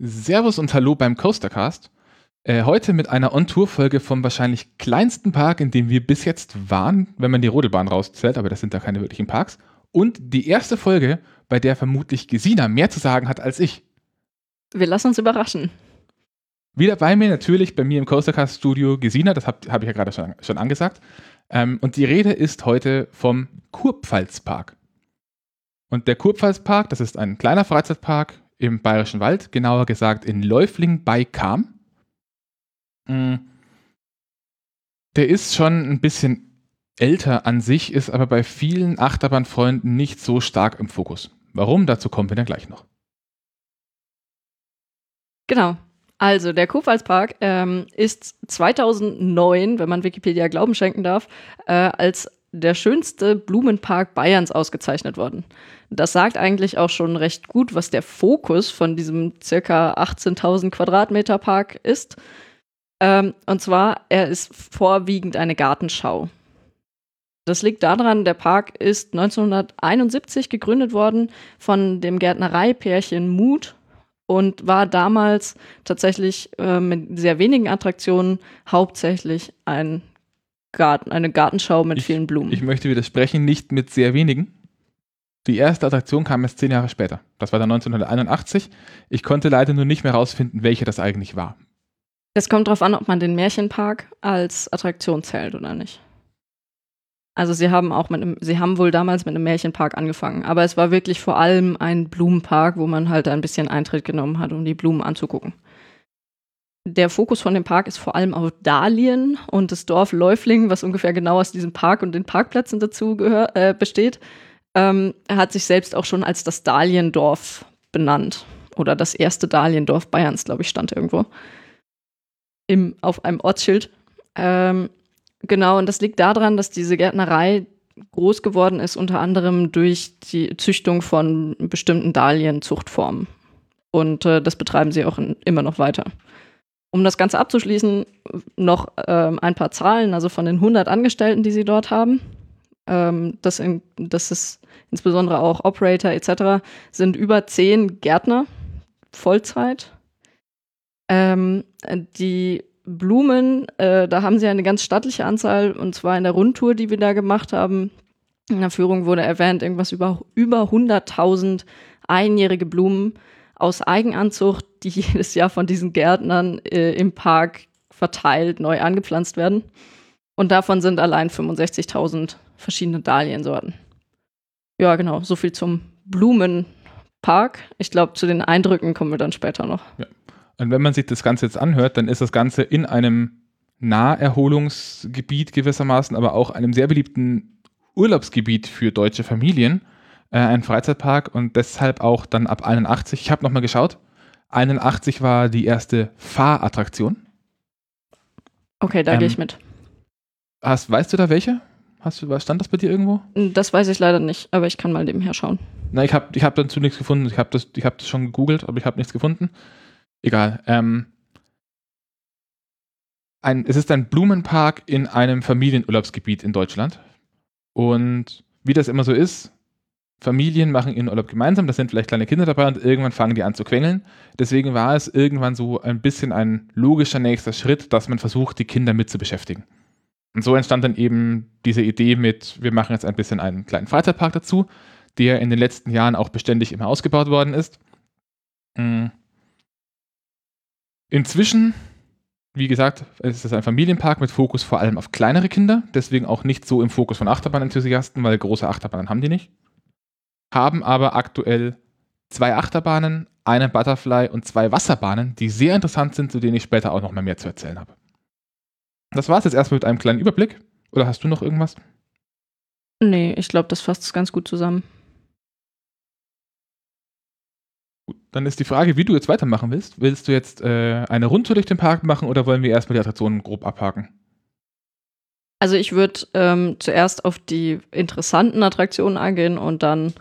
Servus und Hallo beim Coastercast. Äh, heute mit einer On-Tour-Folge vom wahrscheinlich kleinsten Park, in dem wir bis jetzt waren, wenn man die Rodelbahn rauszählt, aber das sind da keine wirklichen Parks. Und die erste Folge, bei der vermutlich Gesina mehr zu sagen hat als ich. Wir lassen uns überraschen. Wieder bei mir natürlich, bei mir im Coastercast-Studio Gesina, das habe hab ich ja gerade schon, schon angesagt. Ähm, und die Rede ist heute vom Kurpfalzpark. Und der Kurpfalzpark, das ist ein kleiner Freizeitpark im Bayerischen Wald, genauer gesagt in Läufling bei Kam. Mm. Der ist schon ein bisschen älter an sich, ist aber bei vielen Achterbahnfreunden nicht so stark im Fokus. Warum? Dazu kommen wir dann gleich noch. Genau. Also, der Kurpfalzpark ähm, ist 2009, wenn man Wikipedia Glauben schenken darf, äh, als der schönste Blumenpark Bayerns ausgezeichnet worden. Das sagt eigentlich auch schon recht gut, was der Fokus von diesem circa 18.000 Quadratmeter Park ist. Ähm, und zwar, er ist vorwiegend eine Gartenschau. Das liegt daran, der Park ist 1971 gegründet worden von dem Gärtnereipärchen Mut und war damals tatsächlich äh, mit sehr wenigen Attraktionen hauptsächlich ein Garten, eine Gartenschau mit ich, vielen Blumen. Ich möchte widersprechen, nicht mit sehr wenigen. Die erste Attraktion kam erst zehn Jahre später. Das war dann 1981. Ich konnte leider nur nicht mehr herausfinden, welche das eigentlich war. Es kommt darauf an, ob man den Märchenpark als Attraktion zählt oder nicht. Also sie haben auch mit einem, sie haben wohl damals mit einem Märchenpark angefangen, aber es war wirklich vor allem ein Blumenpark, wo man halt ein bisschen Eintritt genommen hat, um die Blumen anzugucken. Der Fokus von dem Park ist vor allem auf Dahlien und das Dorf Läufling, was ungefähr genau aus diesem Park und den Parkplätzen dazu äh, besteht, ähm, hat sich selbst auch schon als das Dahliendorf benannt. Oder das erste Dahliendorf Bayerns, glaube ich, stand irgendwo. Im, auf einem Ortsschild. Ähm, Genau, und das liegt daran, dass diese Gärtnerei groß geworden ist, unter anderem durch die Züchtung von bestimmten Dahlienzuchtformen. Und äh, das betreiben sie auch in, immer noch weiter. Um das Ganze abzuschließen, noch ähm, ein paar Zahlen, also von den 100 Angestellten, die sie dort haben. Ähm, das, in, das ist insbesondere auch Operator etc., sind über 10 Gärtner Vollzeit. Ähm, die Blumen, äh, da haben sie eine ganz stattliche Anzahl, und zwar in der Rundtour, die wir da gemacht haben. In der Führung wurde erwähnt, irgendwas über, über 100.000 einjährige Blumen aus Eigenanzucht, die jedes Jahr von diesen Gärtnern äh, im Park verteilt neu angepflanzt werden. Und davon sind allein 65.000 verschiedene Dahliensorten. Ja, genau, so viel zum Blumenpark. Ich glaube, zu den Eindrücken kommen wir dann später noch. Ja. Und wenn man sich das Ganze jetzt anhört, dann ist das Ganze in einem Naherholungsgebiet gewissermaßen, aber auch einem sehr beliebten Urlaubsgebiet für deutsche Familien, äh, ein Freizeitpark und deshalb auch dann ab 81. Ich habe nochmal geschaut. 81 war die erste Fahrattraktion. Okay, da ähm, gehe ich mit. Hast, weißt du da welche? Hast du, stand das bei dir irgendwo? Das weiß ich leider nicht, aber ich kann mal nebenher schauen. Na, ich habe ich hab dazu nichts gefunden. Ich habe das, hab das schon gegoogelt, aber ich habe nichts gefunden. Egal. Ähm, ein, es ist ein Blumenpark in einem Familienurlaubsgebiet in Deutschland. Und wie das immer so ist, Familien machen ihren Urlaub gemeinsam, da sind vielleicht kleine Kinder dabei und irgendwann fangen die an zu quengeln. Deswegen war es irgendwann so ein bisschen ein logischer nächster Schritt, dass man versucht, die Kinder mit zu beschäftigen. Und so entstand dann eben diese Idee mit, wir machen jetzt ein bisschen einen kleinen Freizeitpark dazu, der in den letzten Jahren auch beständig immer ausgebaut worden ist. Mhm. Inzwischen, wie gesagt, ist es ein Familienpark mit Fokus vor allem auf kleinere Kinder, deswegen auch nicht so im Fokus von Achterbahnenthusiasten, weil große Achterbahnen haben die nicht. Haben aber aktuell zwei Achterbahnen, eine Butterfly und zwei Wasserbahnen, die sehr interessant sind, zu denen ich später auch noch mal mehr zu erzählen habe. Das war es jetzt erstmal mit einem kleinen Überblick. Oder hast du noch irgendwas? Nee, ich glaube, das fasst es ganz gut zusammen. Dann ist die Frage, wie du jetzt weitermachen willst. Willst du jetzt äh, eine Rundtour durch den Park machen oder wollen wir erstmal die Attraktionen grob abhaken? Also ich würde ähm, zuerst auf die interessanten Attraktionen eingehen und dann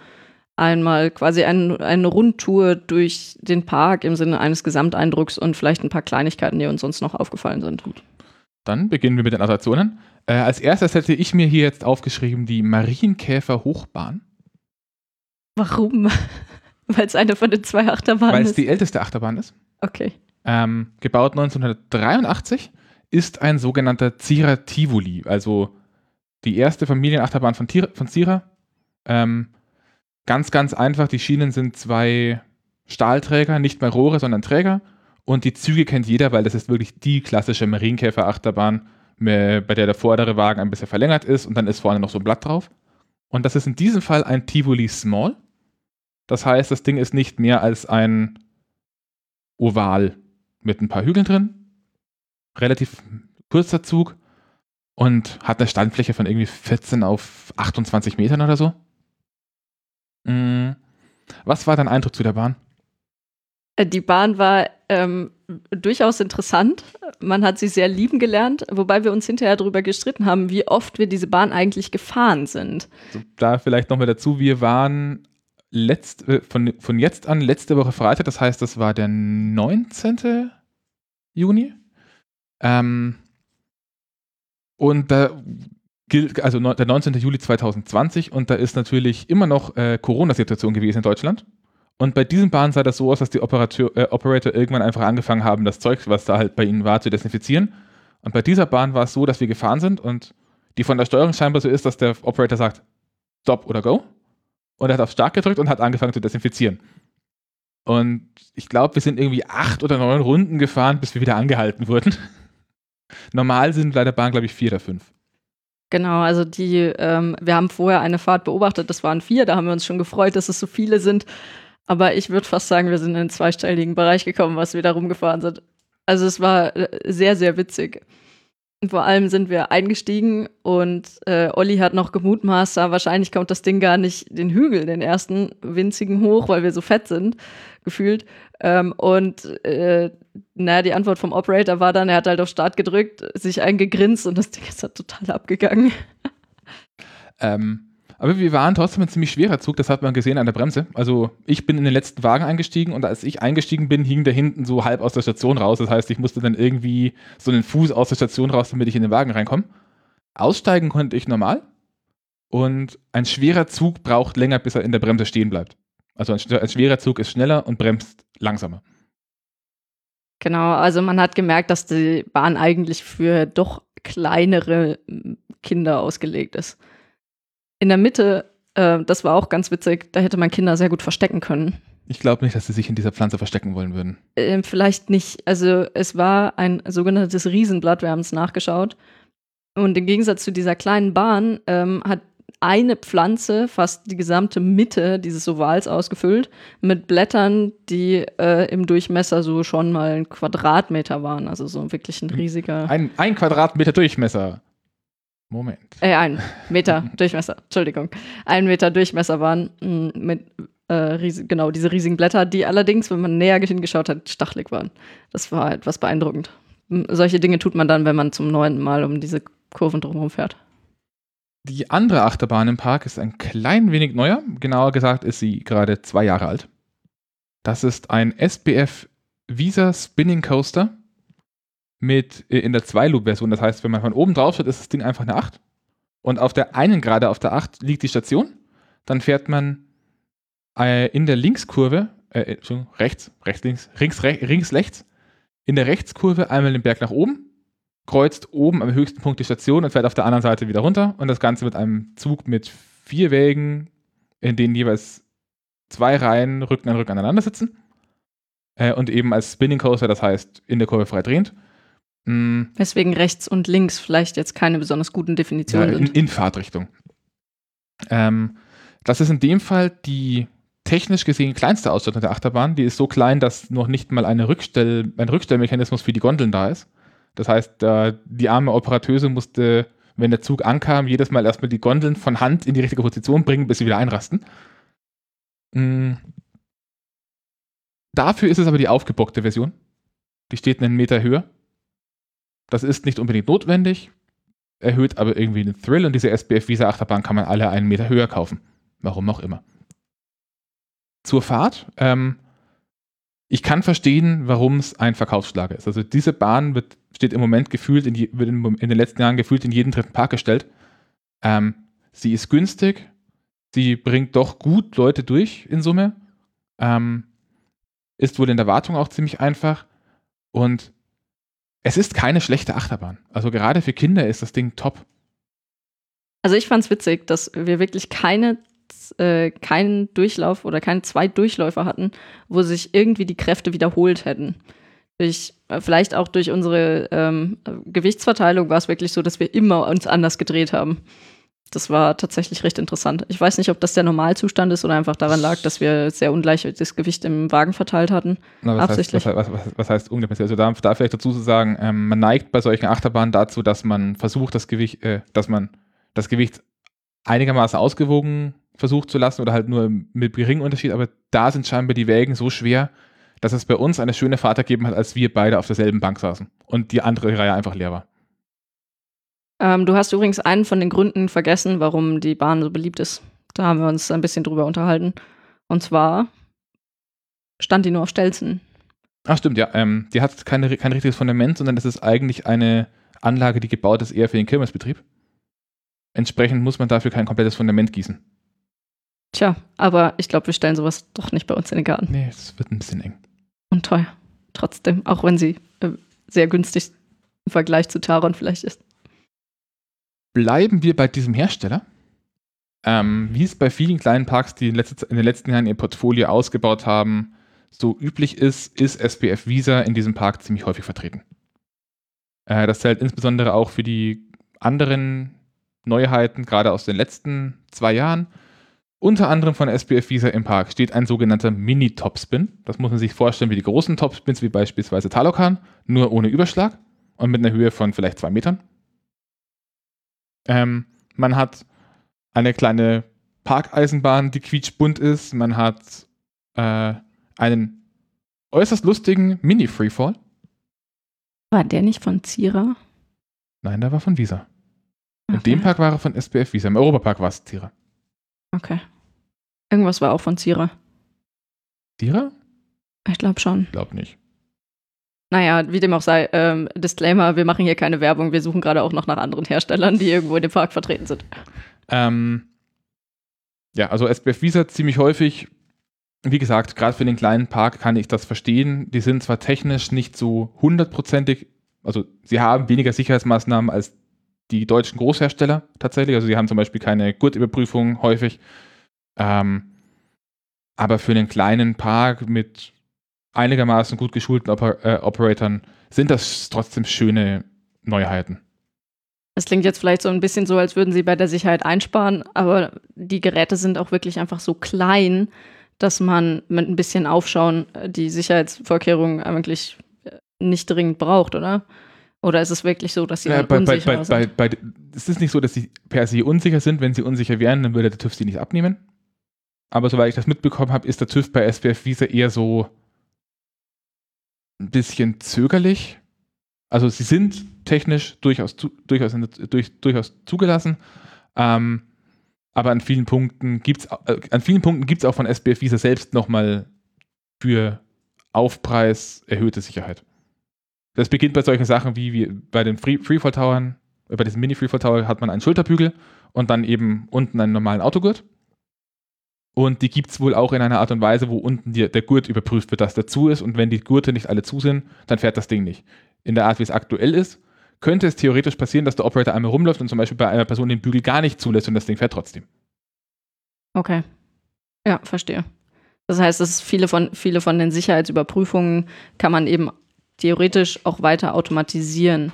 einmal quasi ein, eine Rundtour durch den Park im Sinne eines Gesamteindrucks und vielleicht ein paar Kleinigkeiten, die uns sonst noch aufgefallen sind. Gut. Dann beginnen wir mit den Attraktionen. Äh, als erstes hätte ich mir hier jetzt aufgeschrieben die Marienkäfer Hochbahn. Warum? Weil es eine von den zwei Achterbahnen weil ist. es die älteste Achterbahn ist. okay. Ähm, gebaut 1983, ist ein sogenannter Zierer Tivoli, also die erste Familienachterbahn von, Tier, von Zierer. Ähm, ganz, ganz einfach, die Schienen sind zwei Stahlträger, nicht mehr Rohre, sondern Träger. Und die Züge kennt jeder, weil das ist wirklich die klassische Marienkäfer-Achterbahn, bei der der vordere Wagen ein bisschen verlängert ist und dann ist vorne noch so ein Blatt drauf. Und das ist in diesem Fall ein Tivoli Small. Das heißt, das Ding ist nicht mehr als ein Oval mit ein paar Hügeln drin. Relativ kurzer Zug und hat eine Standfläche von irgendwie 14 auf 28 Metern oder so. Mm. Was war dein Eindruck zu der Bahn? Äh, Die Bahn war ähm, durchaus interessant. Man hat sie sehr lieben gelernt, wobei wir uns hinterher darüber gestritten haben, wie oft wir diese Bahn eigentlich gefahren sind. So, da vielleicht nochmal dazu, wir waren letzt, äh, von, von jetzt an letzte Woche Freitag, das heißt, das war der 19. Juni. Ähm, und da gilt, also der 19. Juli 2020 und da ist natürlich immer noch äh, Corona-Situation gewesen in Deutschland. Und bei diesen Bahnen sah das so aus, dass die Operateur, äh, Operator irgendwann einfach angefangen haben, das Zeug, was da halt bei ihnen war, zu desinfizieren. Und bei dieser Bahn war es so, dass wir gefahren sind und die von der Steuerung scheinbar so ist, dass der Operator sagt, Stop oder Go. Und er hat auf Start gedrückt und hat angefangen zu desinfizieren. Und ich glaube, wir sind irgendwie acht oder neun Runden gefahren, bis wir wieder angehalten wurden. Normal sind bei der Bahn, glaube ich, vier oder fünf. Genau, also die, ähm, wir haben vorher eine Fahrt beobachtet, das waren vier, da haben wir uns schon gefreut, dass es so viele sind. Aber ich würde fast sagen, wir sind in den zweistelligen Bereich gekommen, was wir da rumgefahren sind. Also es war äh, sehr, sehr witzig. Und vor allem sind wir eingestiegen und äh, Olli hat noch gemutmaßt, ja, wahrscheinlich kommt das Ding gar nicht den Hügel, den ersten winzigen hoch, weil wir so fett sind, gefühlt. Ähm, und äh, naja, die Antwort vom Operator war dann, er hat halt auf Start gedrückt, sich eingegrinst und das Ding ist halt total abgegangen. Ähm, aber wir waren trotzdem ein ziemlich schwerer Zug, das hat man gesehen an der Bremse. Also ich bin in den letzten Wagen eingestiegen und als ich eingestiegen bin, hing der hinten so halb aus der Station raus. Das heißt, ich musste dann irgendwie so einen Fuß aus der Station raus, damit ich in den Wagen reinkomme. Aussteigen konnte ich normal und ein schwerer Zug braucht länger, bis er in der Bremse stehen bleibt. Also ein, ein schwerer Zug ist schneller und bremst langsamer. Genau, also man hat gemerkt, dass die Bahn eigentlich für doch kleinere m, Kinder ausgelegt ist. In der Mitte, äh, das war auch ganz witzig, da hätte man Kinder sehr gut verstecken können. Ich glaube nicht, dass sie sich in dieser Pflanze verstecken wollen würden. Ähm, vielleicht nicht, also es war ein sogenanntes Riesenblatt, wir haben es nachgeschaut. Und im Gegensatz zu dieser kleinen Bahn ähm, hat eine Pflanze fast die gesamte Mitte dieses Ovals ausgefüllt mit Blättern, die äh, im Durchmesser so schon mal ein Quadratmeter waren. Also so wirklich ein riesiger. Ein, ein Quadratmeter Durchmesser. Moment. Äh, ein Meter Durchmesser, Entschuldigung. Ein Meter Durchmesser waren mh, mit, äh, riesig, genau, diese riesigen Blätter, die allerdings, wenn man näher hingeschaut hat, stachelig waren. Das war etwas beeindruckend. M, Solche Dinge tut man dann, wenn man zum neunten Mal um diese Kurven drumherum fährt. Die andere Achterbahn im Park ist ein klein wenig neuer. Genauer gesagt ist sie gerade zwei Jahre alt. Das ist ein SBF Visa Spinning Coaster mit äh, in der 2-Loop-Version. Das heißt, wenn man von oben drauf schaut, ist das Ding einfach eine 8. Und auf der einen gerade auf der 8 liegt die Station. Dann fährt man äh, in der Linkskurve, äh, Entschuldigung, rechts, rechts, links, rings, re rings, rechts, in der Rechtskurve einmal den Berg nach oben, kreuzt oben am höchsten Punkt die Station und fährt auf der anderen Seite wieder runter. Und das Ganze mit einem Zug mit vier Wägen, in denen jeweils zwei Reihen Rücken an Rücken aneinander sitzen. Äh, und eben als Spinning Coaster, das heißt in der Kurve frei drehend. Mm, Weswegen rechts und links vielleicht jetzt keine besonders guten ja, Definitionen in, sind. in Fahrtrichtung. Ähm, das ist in dem Fall die technisch gesehen kleinste Ausstattung der Achterbahn. Die ist so klein, dass noch nicht mal eine Rückstell, ein Rückstellmechanismus für die Gondeln da ist. Das heißt, die arme Operateuse musste, wenn der Zug ankam, jedes Mal erstmal die Gondeln von Hand in die richtige Position bringen, bis sie wieder einrasten. Mm. Dafür ist es aber die aufgebockte Version. Die steht einen Meter höher. Das ist nicht unbedingt notwendig, erhöht aber irgendwie den Thrill und diese SBF Visa Achterbahn kann man alle einen Meter höher kaufen. Warum auch immer. Zur Fahrt. Ähm, ich kann verstehen, warum es ein Verkaufsschlager ist. Also diese Bahn wird, steht im Moment gefühlt, in, wird in, in den letzten Jahren gefühlt in jeden dritten Park gestellt. Ähm, sie ist günstig, sie bringt doch gut Leute durch in Summe. Ähm, ist wohl in der Wartung auch ziemlich einfach. Und es ist keine schlechte Achterbahn. Also gerade für Kinder ist das Ding top. Also ich fand es witzig, dass wir wirklich keine, äh, keinen Durchlauf oder keine zwei Durchläufe hatten, wo sich irgendwie die Kräfte wiederholt hätten. Durch, äh, vielleicht auch durch unsere ähm, Gewichtsverteilung war es wirklich so, dass wir immer uns anders gedreht haben. Das war tatsächlich recht interessant. Ich weiß nicht, ob das der Normalzustand ist oder einfach daran lag, dass wir sehr ungleich das Gewicht im Wagen verteilt hatten. Na, was, heißt, was, was, was, heißt ungefähr? Also da, da vielleicht dazu zu sagen, ähm, man neigt bei solchen Achterbahnen dazu, dass man versucht, das Gewicht, äh, dass man das Gewicht einigermaßen ausgewogen versucht zu lassen oder halt nur mit geringem Unterschied, aber da sind scheinbar die Wägen so schwer, dass es bei uns eine schöne Fahrt ergeben hat, als wir beide auf derselben Bank saßen und die andere Reihe einfach leer war. Ähm, du hast übrigens einen von den Gründen vergessen, warum die Bahn so beliebt ist. Da haben wir uns ein bisschen drüber unterhalten. Und zwar stand die nur auf Stelzen. Ach stimmt, ja. Ähm, die hat keine, kein richtiges Fundament, sondern das ist eigentlich eine Anlage, die gebaut ist eher für den Kirmesbetrieb. Entsprechend muss man dafür kein komplettes Fundament gießen. Tja, aber ich glaube, wir stellen sowas doch nicht bei uns in den Garten. Nee, es wird ein bisschen eng. Und teuer. Trotzdem, auch wenn sie äh, sehr günstig im Vergleich zu Taron vielleicht ist bleiben wir bei diesem Hersteller. Ähm, wie es bei vielen kleinen Parks, die in, letzter, in, den letzten Jahren ihr Portfolio ausgebaut haben, so üblich ist, ist SPF Visa in diesem Park ziemlich häufig vertreten. Äh, das zählt insbesondere auch für die anderen Neuheiten, gerade aus den letzten zwei Jahren. Unter anderem von SPF Visa im Park steht ein sogenannter Mini-Topspin. Das muss man sich vorstellen wie die großen Topspins, wie beispielsweise Talokan, nur ohne Überschlag und mit einer Höhe von vielleicht zwei Metern. Ähm, man hat eine kleine Parkeisenbahn, die quietschbunt ist. Man hat äh, einen äußerst lustigen Mini-Freefall. War der nicht von Zira? Nein, der war von Visa. In okay. dem Park war er von SPF Visa. Im Europapark war es Zira. Okay. Irgendwas war auch von Zira. Zira? Ich glaube schon. Ich glaube nicht. Naja, wie dem auch sei, ähm, Disclaimer, wir machen hier keine Werbung, wir suchen gerade auch noch nach anderen Herstellern, die irgendwo in dem Park vertreten sind. Ähm, ja, also SBF Visa ziemlich häufig, wie gesagt, gerade für den kleinen Park kann ich das verstehen. Die sind zwar technisch nicht so hundertprozentig, also sie haben weniger Sicherheitsmaßnahmen als die deutschen Großhersteller tatsächlich. Also sie haben zum Beispiel keine Gurtüberprüfung häufig. Ähm, aber für einen kleinen Park mit einigermaßen gut geschulten Oper äh, Operatoren sind das trotzdem schöne Neuheiten. Es klingt jetzt vielleicht so ein bisschen so, als würden sie bei der Sicherheit einsparen, aber die Geräte sind auch wirklich einfach so klein, dass man mit ein bisschen Aufschauen äh, die Sicherheitsvorkehrungen eigentlich äh, nicht dringend braucht, oder? Oder ist es wirklich so, dass sie ja, bei, unsicher bei, sind? Bei, bei, es ist nicht so, dass sie per se unsicher sind. Wenn sie unsicher wären, dann würde der TÜV sie nicht abnehmen. Aber soweit ich das mitbekommen habe, ist der TÜV bei SPF Visa eher so, ein bisschen zögerlich. Also sie sind technisch durchaus, zu, durchaus, durch, durchaus zugelassen. Ähm, aber an vielen Punkten gibt es äh, an vielen Punkten gibt es auch von SBF Visa selbst nochmal für Aufpreis erhöhte Sicherheit. Das beginnt bei solchen Sachen wie, wie bei den Free Freefall Towern, äh, bei diesem Mini Freefall Tower hat man einen Schulterbügel und dann eben unten einen normalen Autogurt. Und die gibt es wohl auch in einer Art und Weise, wo unten die, der Gurt überprüft wird, dass dazu ist. Und wenn die Gurte nicht alle zu sind, dann fährt das Ding nicht. In der Art, wie es aktuell ist, könnte es theoretisch passieren, dass der Operator einmal rumläuft und zum Beispiel bei einer Person den Bügel gar nicht zulässt und das Ding fährt trotzdem. Okay. Ja, verstehe. Das heißt, dass viele von, viele von den Sicherheitsüberprüfungen kann man eben theoretisch auch weiter automatisieren,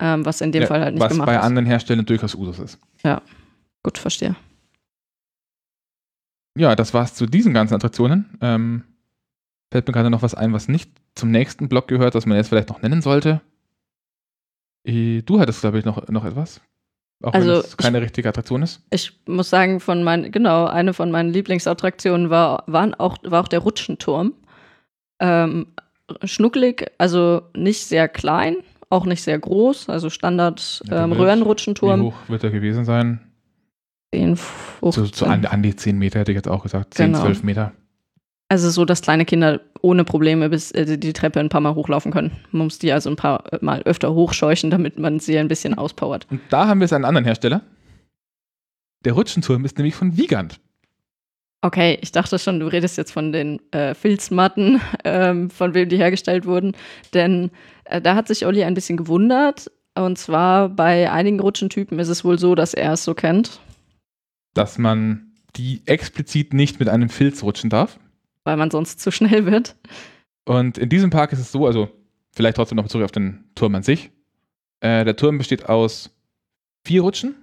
ähm, was in dem ja, Fall halt nicht gemacht ist. Was bei anderen Herstellern durchaus Usus ist. Ja, gut, verstehe ja, das war's zu diesen ganzen Attraktionen. Ähm, fällt mir gerade noch was ein, was nicht zum nächsten Block gehört, das man jetzt vielleicht noch nennen sollte. Äh, du hattest, glaube ich, noch, noch etwas. Auch also, wenn es keine ich, richtige Attraktion ist. Ich muss sagen, von meinen, genau, eine von meinen Lieblingsattraktionen war, waren auch, war auch der Rutschenturm. Ähm, schnucklig, also nicht sehr klein, auch nicht sehr groß, also Standard ähm, Röhrenrutschenturm. Wie hoch wird er gewesen sein? 10, 15. So, so an, an, die 10 Meter hätte ich jetzt auch gesagt. 10, genau. 12 Meter. Also so, dass kleine Kinder ohne Probleme bis äh, die Treppe ein paar Mal hochlaufen können. Man muss die also ein paar äh, Mal öfter hochscheuchen, damit man sie ein bisschen auspowert. Und da haben wir es einen anderen Hersteller. Der Rutschenturm ist nämlich von Wiegand. Okay, ich dachte schon, du redest jetzt von den äh, Filzmatten, ähm, von wem die hergestellt wurden. Denn äh, da hat sich Olli ein bisschen gewundert. Und zwar bei einigen Rutschentypen ist es wohl so, dass er es so kennt. Dass man die explizit nicht mit einem Filz rutschen darf. Weil man sonst zu schnell wird. Und in diesem Park ist es so, also vielleicht trotzdem noch zurück auf den Turm an sich. Äh, der Turm besteht aus vier Rutschen.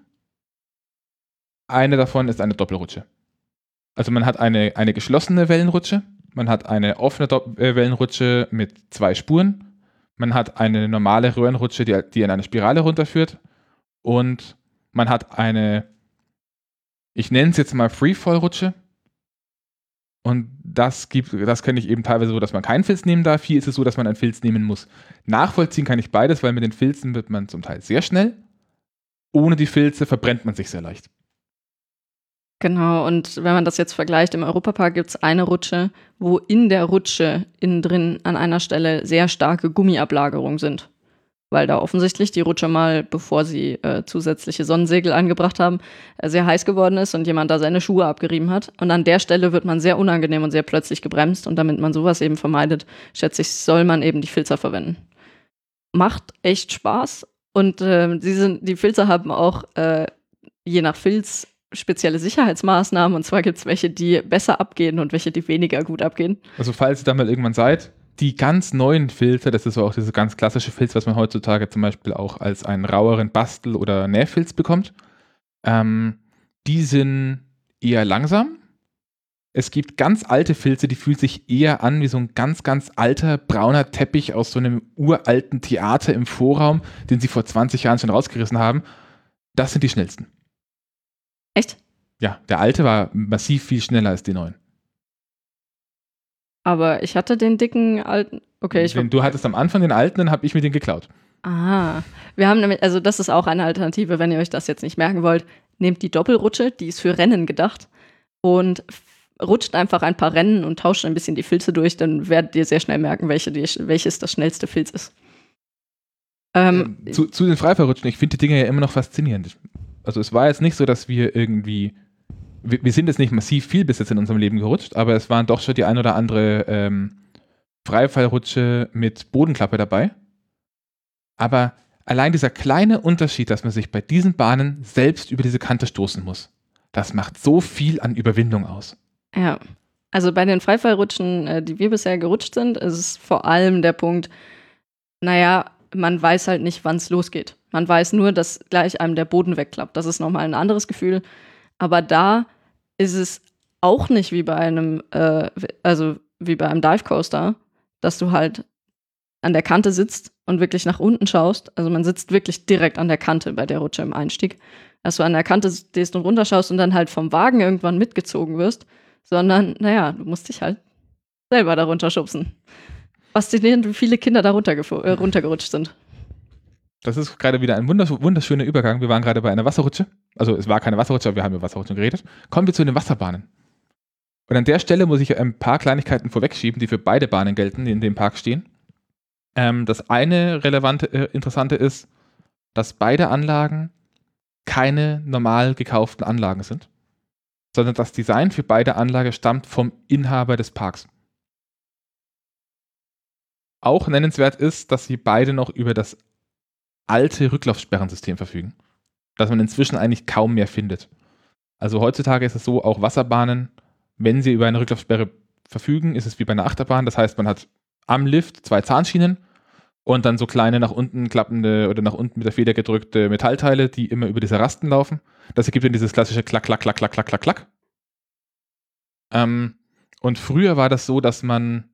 Eine davon ist eine Doppelrutsche. Also man hat eine, eine geschlossene Wellenrutsche, man hat eine offene Do äh, Wellenrutsche mit zwei Spuren, man hat eine normale Röhrenrutsche, die, die in eine Spirale runterführt und man hat eine, ich nenne es jetzt mal Freefall-Rutsche. Und das gibt, das kenne ich eben teilweise so, dass man keinen Filz nehmen darf. Hier ist es so, dass man einen Filz nehmen muss. Nachvollziehen kann ich beides, weil mit den Filzen wird man zum Teil sehr schnell. Ohne die Filze verbrennt man sich sehr leicht. Genau, und wenn man das jetzt vergleicht, im Europapark gibt es eine Rutsche, wo in der Rutsche innen drin an einer Stelle sehr starke Gummiablagerungen sind. Weil da offensichtlich die Rutsche mal, bevor sie äh, zusätzliche Sonnensegel angebracht haben, äh, sehr heiß geworden ist und jemand da seine Schuhe abgerieben hat. Und an der Stelle wird man sehr unangenehm und sehr plötzlich gebremst. Und damit man sowas eben vermeidet, schätze ich, soll man eben die Filzer verwenden. Macht echt Spaß. Und äh, die, sind, die Filzer haben auch äh, je nach Filz spezielle Sicherheitsmaßnahmen. Und zwar gibt es welche, die besser abgehen und welche, die weniger gut abgehen. Also falls ihr da mal irgendwann seid, die ganz neuen Filter, das ist so auch dieses ganz klassische Filz, was man heutzutage zum Beispiel auch als einen raueren Bastel- oder Nähfilz bekommt, ähm, die sind eher langsam. Es gibt ganz alte Filze, die fühlen sich eher an wie so ein ganz, ganz alter brauner Teppich aus so einem uralten Theater im Vorraum, den sie vor 20 Jahren schon rausgerissen haben. Das sind die schnellsten. Echt? Ja, der alte war massiv viel schneller als die neuen. Aber ich hatte den dicken alten. Okay, ich Wenn du hattest am Anfang den alten, dann habe ich mir den geklaut. Ah, wir haben nämlich, also das ist auch eine Alternative, wenn ihr euch das jetzt nicht merken wollt. Nehmt die Doppelrutsche, die ist für Rennen gedacht und rutscht einfach ein paar Rennen und tauscht ein bisschen die Filze durch, dann werdet ihr sehr schnell merken, welche die, welches das schnellste Filz ist. Ähm, zu, zu, den Freifallrutschen, ich finde die Dinge ja immer noch faszinierend. Also es war jetzt nicht so, dass wir irgendwie, wir, wir, sind jetzt nicht massiv viel bis jetzt in unserem Leben gerutscht, aber es waren doch schon die ein oder andere ähm, Freifallrutsche mit Bodenklappe dabei. Aber allein dieser kleine Unterschied, dass man sich bei diesen Bahnen selbst über diese Kante stoßen muss, das macht so viel an Überwindung aus. Ja, also bei den Freifallrutschen, äh, die wir bisher gerutscht sind, ist es vor allem der Punkt, naja, man weiß halt nicht, wann es losgeht. Man weiß nur, dass gleich einem der Boden wegklappt. Das ist nochmal ein anderes Gefühl. Aber da ist es auch nicht wie bei einem, äh, also wie bei einem Dive Coaster, dass du halt an der Kante sitzt und wirklich nach unten schaust. Also man sitzt wirklich direkt an der Kante bei der Rutsche im Einstieg. Dass du an der Kante stehst und runterschaust und dann halt vom Wagen irgendwann mitgezogen wirst, sondern, naja, du musst dich halt selber da runterschubsen. Faszinierend, wie viele Kinder da äh, runtergerutscht sind. Das ist gerade wieder ein wunderschöner Übergang. Wir waren gerade bei einer Wasserrutsche. Also es war keine Wasserrutsche, aber wir haben über Wasserrutschen geredet. Kommen wir zu den Wasserbahnen. Und an der Stelle muss ich ein paar Kleinigkeiten vorwegschieben, die für beide Bahnen gelten, die in dem Park stehen. Ähm, das eine relevante, äh, interessante ist, dass beide Anlagen keine normal gekauften Anlagen sind, sondern das Design für beide Anlagen stammt vom Inhaber des Parks. Auch nennenswert ist, dass sie beide noch über das alte Rücklaufsperrensystem verfügen, das man inzwischen eigentlich kaum mehr findet. Also heutzutage ist es so, auch Wasserbahnen, wenn sie über eine Rücklaufsperre verfügen, ist es wie bei einer Achterbahn. Das heißt, man hat am Lift zwei Zahnschienen und dann so kleine nach unten klappende oder nach unten mit der Feder gedrückte Metallteile, die immer über diese Rasten laufen. Das ergibt dann dieses klassische Klack, Klack, Klack, Klack, Klack, Klack, Klack. Ähm, und früher war das so, dass man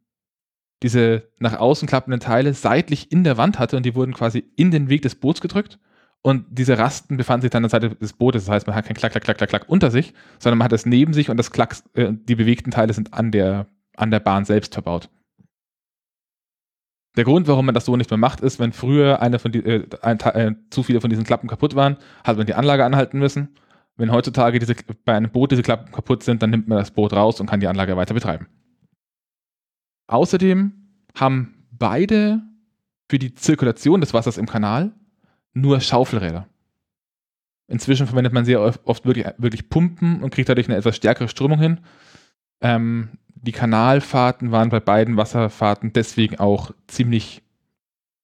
diese nach außen klappenden Teile seitlich in der Wand hatte und die wurden quasi in den Weg des Boots gedrückt. Und diese Rasten befanden sich dann an der Seite des Bootes. Das heißt, man hat kein Klack, Klack, Klack, Klack, Klack unter sich, sondern man hat es neben sich und das Klack, äh, die bewegten Teile sind an der, an der Bahn selbst verbaut. Der Grund, warum man das so nicht mehr macht, ist, wenn früher eine von die, äh, ein, äh, zu viele von diesen Klappen kaputt waren, hat man die Anlage anhalten müssen. Wenn heutzutage diese, bei einem Boot diese Klappen kaputt sind, dann nimmt man das Boot raus und kann die Anlage weiter betreiben. Außerdem haben beide für die Zirkulation des Wassers im Kanal nur Schaufelräder. Inzwischen verwendet man sehr oft wirklich, wirklich Pumpen und kriegt dadurch eine etwas stärkere Strömung hin. Ähm, die Kanalfahrten waren bei beiden Wasserfahrten deswegen auch ziemlich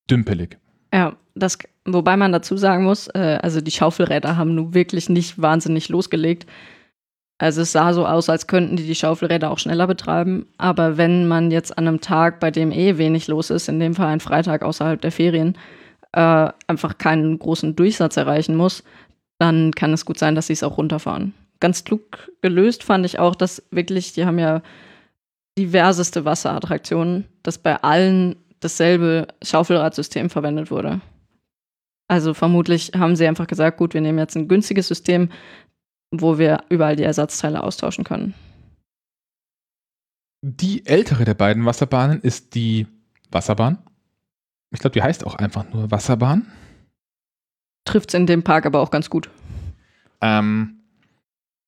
dümpelig. Ja, das, wobei man dazu sagen muss, äh, also die Schaufelräder haben nun wirklich nicht wahnsinnig losgelegt. Also es sah so aus, als könnten die die Schaufelräder auch schneller betreiben. Aber wenn man jetzt an einem Tag, bei dem eh wenig los ist, in dem Fall ein Freitag außerhalb der Ferien, äh, einfach keinen großen Durchsatz erreichen muss, dann kann es gut sein, dass sie es auch runterfahren. Ganz klug gelöst fand ich auch, dass wirklich, die haben ja diverseste Wasserattraktionen, dass bei allen dasselbe Schaufelradsystem verwendet wurde. Also vermutlich haben sie einfach gesagt, gut, wir nehmen jetzt ein günstiges System, wo wir überall die Ersatzteile austauschen können. Die ältere der beiden Wasserbahnen ist die Wasserbahn. Ich glaube, die heißt auch einfach nur Wasserbahn. Trifft es in dem Park aber auch ganz gut. Ähm,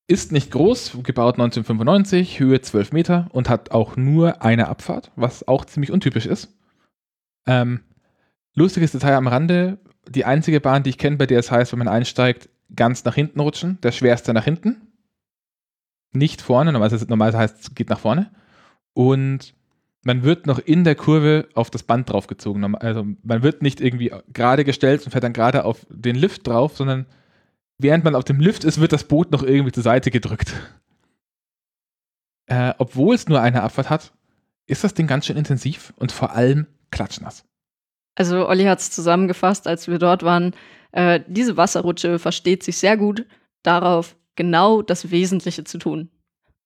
ist nicht groß, gebaut 1995, Höhe 12 Meter und hat auch nur eine Abfahrt, was auch ziemlich untypisch ist. Ähm, lustiges Detail am Rande, die einzige Bahn, die ich kenne, bei der es heißt, wenn man einsteigt, ganz nach hinten rutschen, der schwerste nach hinten. Nicht vorne, normalerweise, heißt es geht nach vorne. Und man wird noch in der Kurve auf das Band draufgezogen. Also man wird nicht irgendwie gerade gestellt und fährt dann gerade auf den Lift drauf, sondern während man auf dem Lift ist, wird das Boot noch irgendwie zur Seite gedrückt. Äh, obwohl es nur eine Abfahrt hat, ist das Ding ganz schön intensiv und vor allem klatschnass. Also Olli hat es zusammengefasst, als wir dort waren. Äh, diese Wasserrutsche versteht sich sehr gut darauf, genau das Wesentliche zu tun.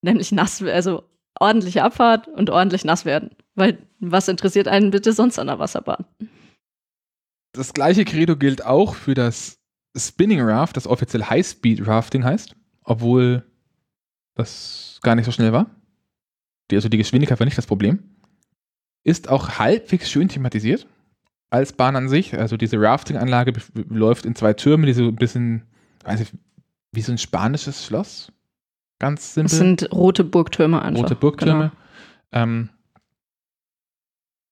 Nämlich nass, also ordentliche Abfahrt und ordentlich nass werden. Weil was interessiert einen bitte sonst an der Wasserbahn? Das gleiche Credo gilt auch für das Spinning Raft, das offiziell High Speed Rafting heißt, obwohl das gar nicht so schnell war. Die, also die Geschwindigkeit war nicht das Problem. Ist auch halbwegs schön thematisiert als Bahn an sich. Also diese Rafting-Anlage läuft in zwei Türmen, die so ein bisschen, weiß ich, wie so ein spanisches Schloss. Ganz simpel. Das sind rote Burgtürme einfach. Rote Burgtürme. Genau. Ähm,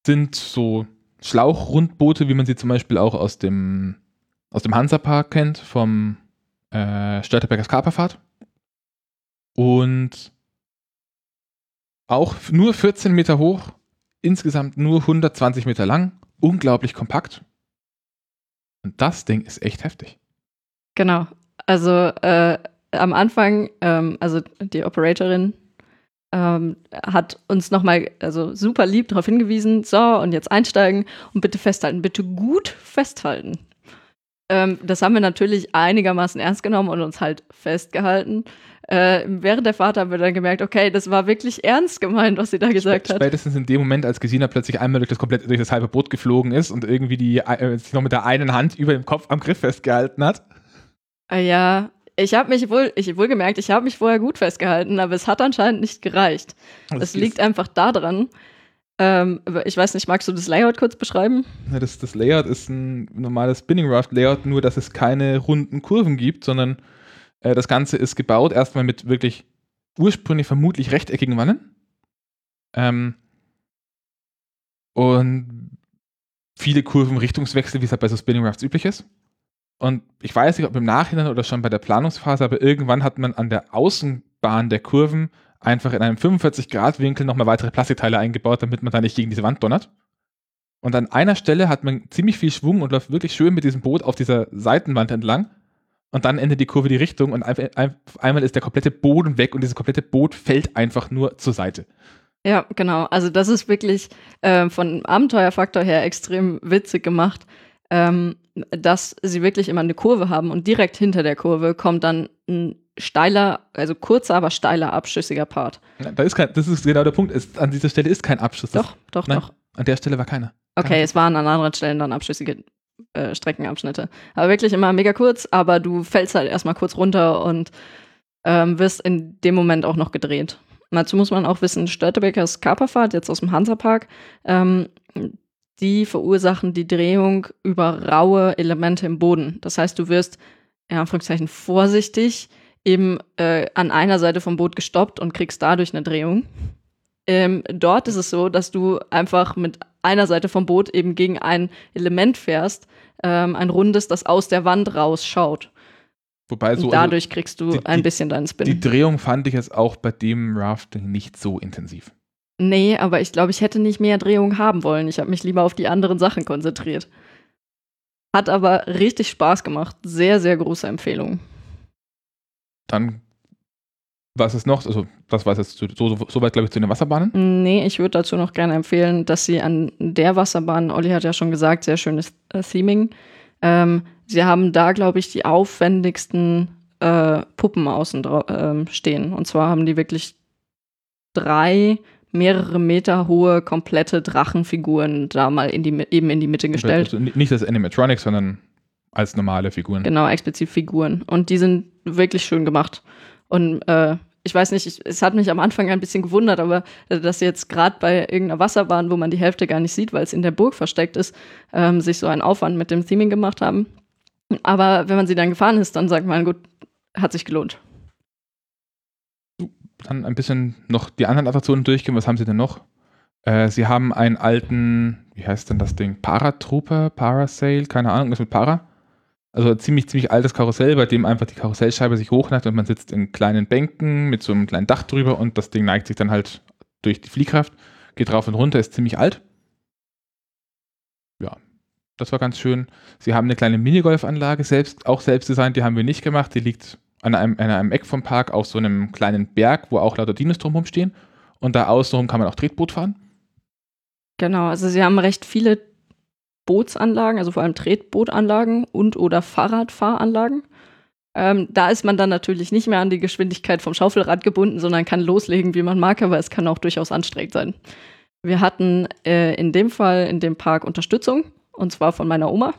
sind so Schlauchrundboote, wie man sie zum Beispiel auch aus dem, aus dem Hansapark kennt, vom äh, Störteberger Kaperfahrt. Und auch nur 14 Meter hoch, insgesamt nur 120 Meter lang, unglaublich kompakt. Und das Ding ist echt heftig. Genau. Also äh, am Anfang, ähm, also die Operatorin ähm, hat uns nochmal also super lieb darauf hingewiesen, so und jetzt einsteigen und bitte festhalten, bitte gut festhalten. Ähm, das haben wir natürlich einigermaßen ernst genommen und uns halt festgehalten. Äh, während der Fahrt haben wir dann gemerkt, okay, das war wirklich ernst gemeint, was sie da gesagt hat. Spätestens in dem Moment, als Gesina plötzlich einmal durch das komplette, durch das halbe Boot geflogen ist und irgendwie die, äh, sich noch mit der einen Hand über dem Kopf am Griff festgehalten hat. Äh, ja, ich habe mich wohl, ich wohl gemerkt, ich habe mich vorher gut festgehalten, aber es hat anscheinend nicht gereicht. Das, das liegt einfach daran, ähm, ich weiß nicht, magst du das Layout kurz beschreiben? Ja, das, das Layout ist ein normales Spinning Raft Layout, nur dass es keine runden Kurven gibt, sondern äh, das Ganze ist gebaut erstmal mit wirklich ursprünglich vermutlich rechteckigen Wannen. Ähm, und viele Kurvenrichtungswechsel, wie es halt bei so Spinning Rafts üblich ist. Und ich weiß nicht, ob im Nachhinein oder schon bei der Planungsphase, aber irgendwann hat man an der Außenbahn der Kurven einfach in einem 45-Grad-Winkel nochmal weitere Plastikteile eingebaut, damit man da nicht gegen diese Wand donnert. Und an einer Stelle hat man ziemlich viel Schwung und läuft wirklich schön mit diesem Boot auf dieser Seitenwand entlang und dann endet die Kurve die Richtung und auf einmal ist der komplette Boden weg und dieses komplette Boot fällt einfach nur zur Seite. Ja, genau. Also das ist wirklich äh, von Abenteuerfaktor her extrem witzig gemacht, ähm, dass sie wirklich immer eine Kurve haben und direkt hinter der Kurve kommt dann ein steiler, also kurzer, aber steiler, abschüssiger Part. Da ist kein, das ist genau der Punkt. Es, an dieser Stelle ist kein Abschuss. Doch, doch, Nein, doch. An der Stelle war keiner. Okay, Keine. es waren an anderen Stellen dann abschüssige äh, Streckenabschnitte. Aber wirklich immer mega kurz, aber du fällst halt erstmal kurz runter und ähm, wirst in dem Moment auch noch gedreht. Dazu muss man auch wissen, Störtebeckers Kaperfahrt, jetzt aus dem Hansapark, ähm, die verursachen die Drehung über raue Elemente im Boden. Das heißt, du wirst, in Anführungszeichen, vorsichtig eben äh, an einer Seite vom Boot gestoppt und kriegst dadurch eine Drehung. Ähm, dort ist es so, dass du einfach mit einer Seite vom Boot eben gegen ein Element fährst, ähm, ein rundes, das aus der Wand rausschaut. Wobei so. Und dadurch kriegst du Also die- ein bisschen deinen Spin. die Drehung fand ich jetzt auch bei dem Rafting nicht so intensiv. nee, aber ich glaube, ich hätte nicht mehr Drehung haben wollen. Ich habe mich lieber auf die anderen Sachen konzentriert. Hat aber richtig Spaß gemacht. Sehr, sehr große Empfehlung. Dann, was ist noch? Also, das war es jetzt zu- so, so, so weit, glaube ich, zu den Wasserbahnen. Nee, ich würde dazu noch gerne empfehlen, dass sie an der Wasserbahn, Olli hat ja schon gesagt, sehr schönes äh, Theming. Ähm, sie haben da, glaube ich, die aufwendigsten äh, Puppen außen ähm, stehen. Und zwar haben die wirklich drei mehrere Meter hohe komplette Drachenfiguren da mal in die, eben in die Mitte gestellt. Also, ni- nicht als Animatronics, sondern als normale Figuren. Genau, explizit Figuren. Und die sind wirklich schön gemacht. Und äh, ich weiß nicht, ich, es hat mich am Anfang ein bisschen gewundert, aber äh, dass jetzt gerade bei irgendeiner Wasserbahn, wo man die Hälfte gar nicht sieht, weil es in der Burg versteckt ist, ähm, sich so einen Aufwand mit dem Theming gemacht haben. Aber wenn man sie dann gefahren ist, dann sagt man, gut, hat sich gelohnt. Dann ein bisschen noch die anderen Attraktionen durchgehen. Was haben sie denn noch? Äh, sie haben einen alten, wie heißt denn das Ding? Paratrooper, Parasail, keine Ahnung, was mit Para. Also ziemlich, ziemlich altes Karussell, bei dem einfach die Karussellscheibe sich hochneigt und man sitzt in kleinen Bänken mit so einem kleinen Dach drüber und das Ding neigt sich dann halt durch die Fliehkraft, geht rauf und runter, ist ziemlich alt. Ja, das war ganz schön. Sie haben eine kleine Minigolfanlage, selbst, auch selbst designt, die haben wir nicht gemacht. Die liegt an einem, an einem Eck vom Park auf so einem kleinen Berg, wo auch lauter Dinos drumherum stehen. Und da außenrum kann man auch Tretboot fahren. Genau, also sie haben recht viele Bootsanlagen, also vor allem Tretbootanlagen und oder Fahrradfahranlagen. Ähm, da ist man dann natürlich nicht mehr an die Geschwindigkeit vom Schaufelrad gebunden, sondern kann loslegen, wie man mag, aber es kann auch durchaus anstrengend sein. Wir hatten äh, in dem Fall in dem Park Unterstützung, und zwar von meiner Oma.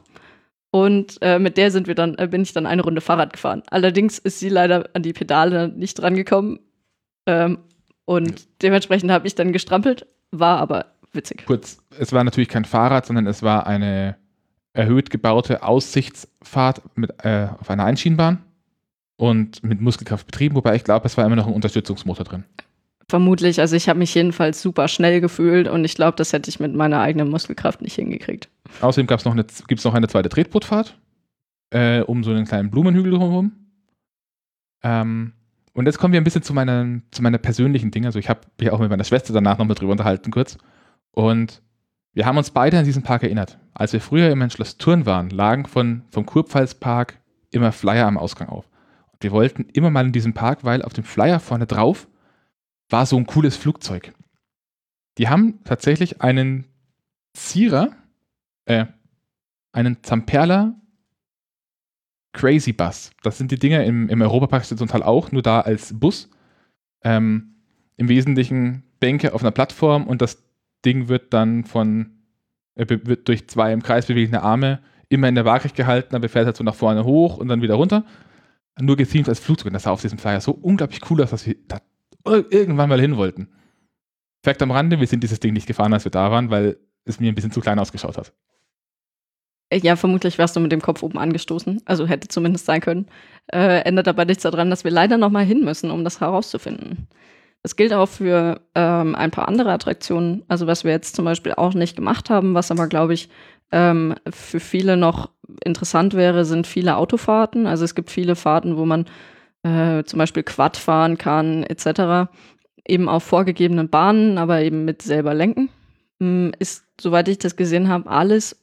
Und äh, mit der sind wir dann, äh, bin ich dann eine Runde Fahrrad gefahren. Allerdings ist sie leider an die Pedale nicht drangekommen. Ähm, und dementsprechend habe ich dann gestrampelt, war aber witzig. Kurz, es war natürlich kein Fahrrad, sondern es war eine erhöht gebaute Aussichtsfahrt mit, äh, auf einer Einschienenbahn und mit Muskelkraft betrieben, wobei ich glaube, es war immer noch ein Unterstützungsmotor drin. Vermutlich, also ich habe mich jedenfalls super schnell gefühlt und ich glaube, das hätte ich mit meiner eigenen Muskelkraft nicht hingekriegt. Außerdem gab's noch eine, gibt es noch eine zweite Tretbootfahrt äh, um so einen kleinen Blumenhügel drumherum. Ähm, und jetzt kommen wir ein bisschen zu meiner, zu meiner persönlichen Dinge. Also ich habe mich auch mit meiner Schwester danach nochmal drüber unterhalten kurz. Und wir haben uns beide an diesen Park erinnert. Als wir früher immer in Schloss Thurn waren, lagen von, vom Kurpfalzpark immer Flyer am Ausgang auf. Und wir wollten immer mal in diesen Park, weil auf dem Flyer vorne drauf war so ein cooles Flugzeug. Die haben tatsächlich einen Zierer, äh, einen Zamperla Crazy Bus. Das sind die Dinger im, im Europapark zum Teil auch, nur da als Bus. Ähm, Im Wesentlichen Bänke auf einer Plattform und das Ding wird dann von, äh, wird durch zwei im Kreis bewegende Arme immer in der Waagrecht gehalten, aber fährt halt so nach vorne hoch und dann wieder runter. Nur gethemt als Flugzeug. Und das sah auf diesem Flyer so unglaublich cool aus, dass wir da ir- irgendwann mal hin wollten. Fakt am Rande, wir sind dieses Ding nicht gefahren, als wir da waren, weil es mir ein bisschen zu klein ausgeschaut hat. Äh, Ja, vermutlich wärst du mit dem Kopf oben angestoßen. Also hätte zumindest sein können. Äh, ändert aber nichts daran, dass wir leider noch mal hin müssen, um das herauszufinden. Das gilt auch für ähm, ein paar andere Attraktionen. Also was wir jetzt zum Beispiel auch nicht gemacht haben, was aber, glaube ich, ähm, für viele noch interessant wäre, sind viele Autofahrten. Also es gibt viele Fahrten, wo man äh, zum Beispiel Quad fahren kann, etc. Eben auf vorgegebenen Bahnen, aber eben mit selber lenken. Mm, Ist, soweit ich das gesehen habe, alles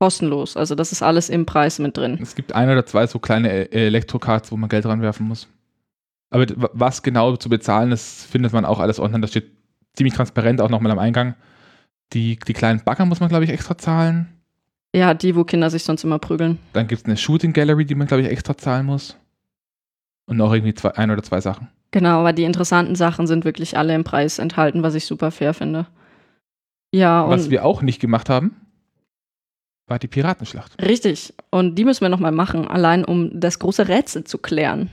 kostenlos. Also das ist alles im Preis mit drin. Es gibt ein oder zwei so kleine E- Elektrokarts, wo man Geld ranwerfen muss. Aber was genau zu bezahlen ist, findet man auch alles online. Das steht ziemlich transparent auch nochmal am Eingang. Die, die kleinen Bagger muss man, glaube ich, extra zahlen. Ja, die, wo Kinder sich sonst immer prügeln. Dann gibt es eine Shooting Gallery, die man, glaube ich, extra zahlen muss. Und noch irgendwie zwei, ein oder zwei Sachen. Genau, aber die interessanten Sachen sind wirklich alle im Preis enthalten, was ich super fair finde. Ja, Was wir auch nicht gemacht haben, war die Piratenschlacht. richtig. Und die müssen wir nochmal machen, allein um das große Rätsel zu klären.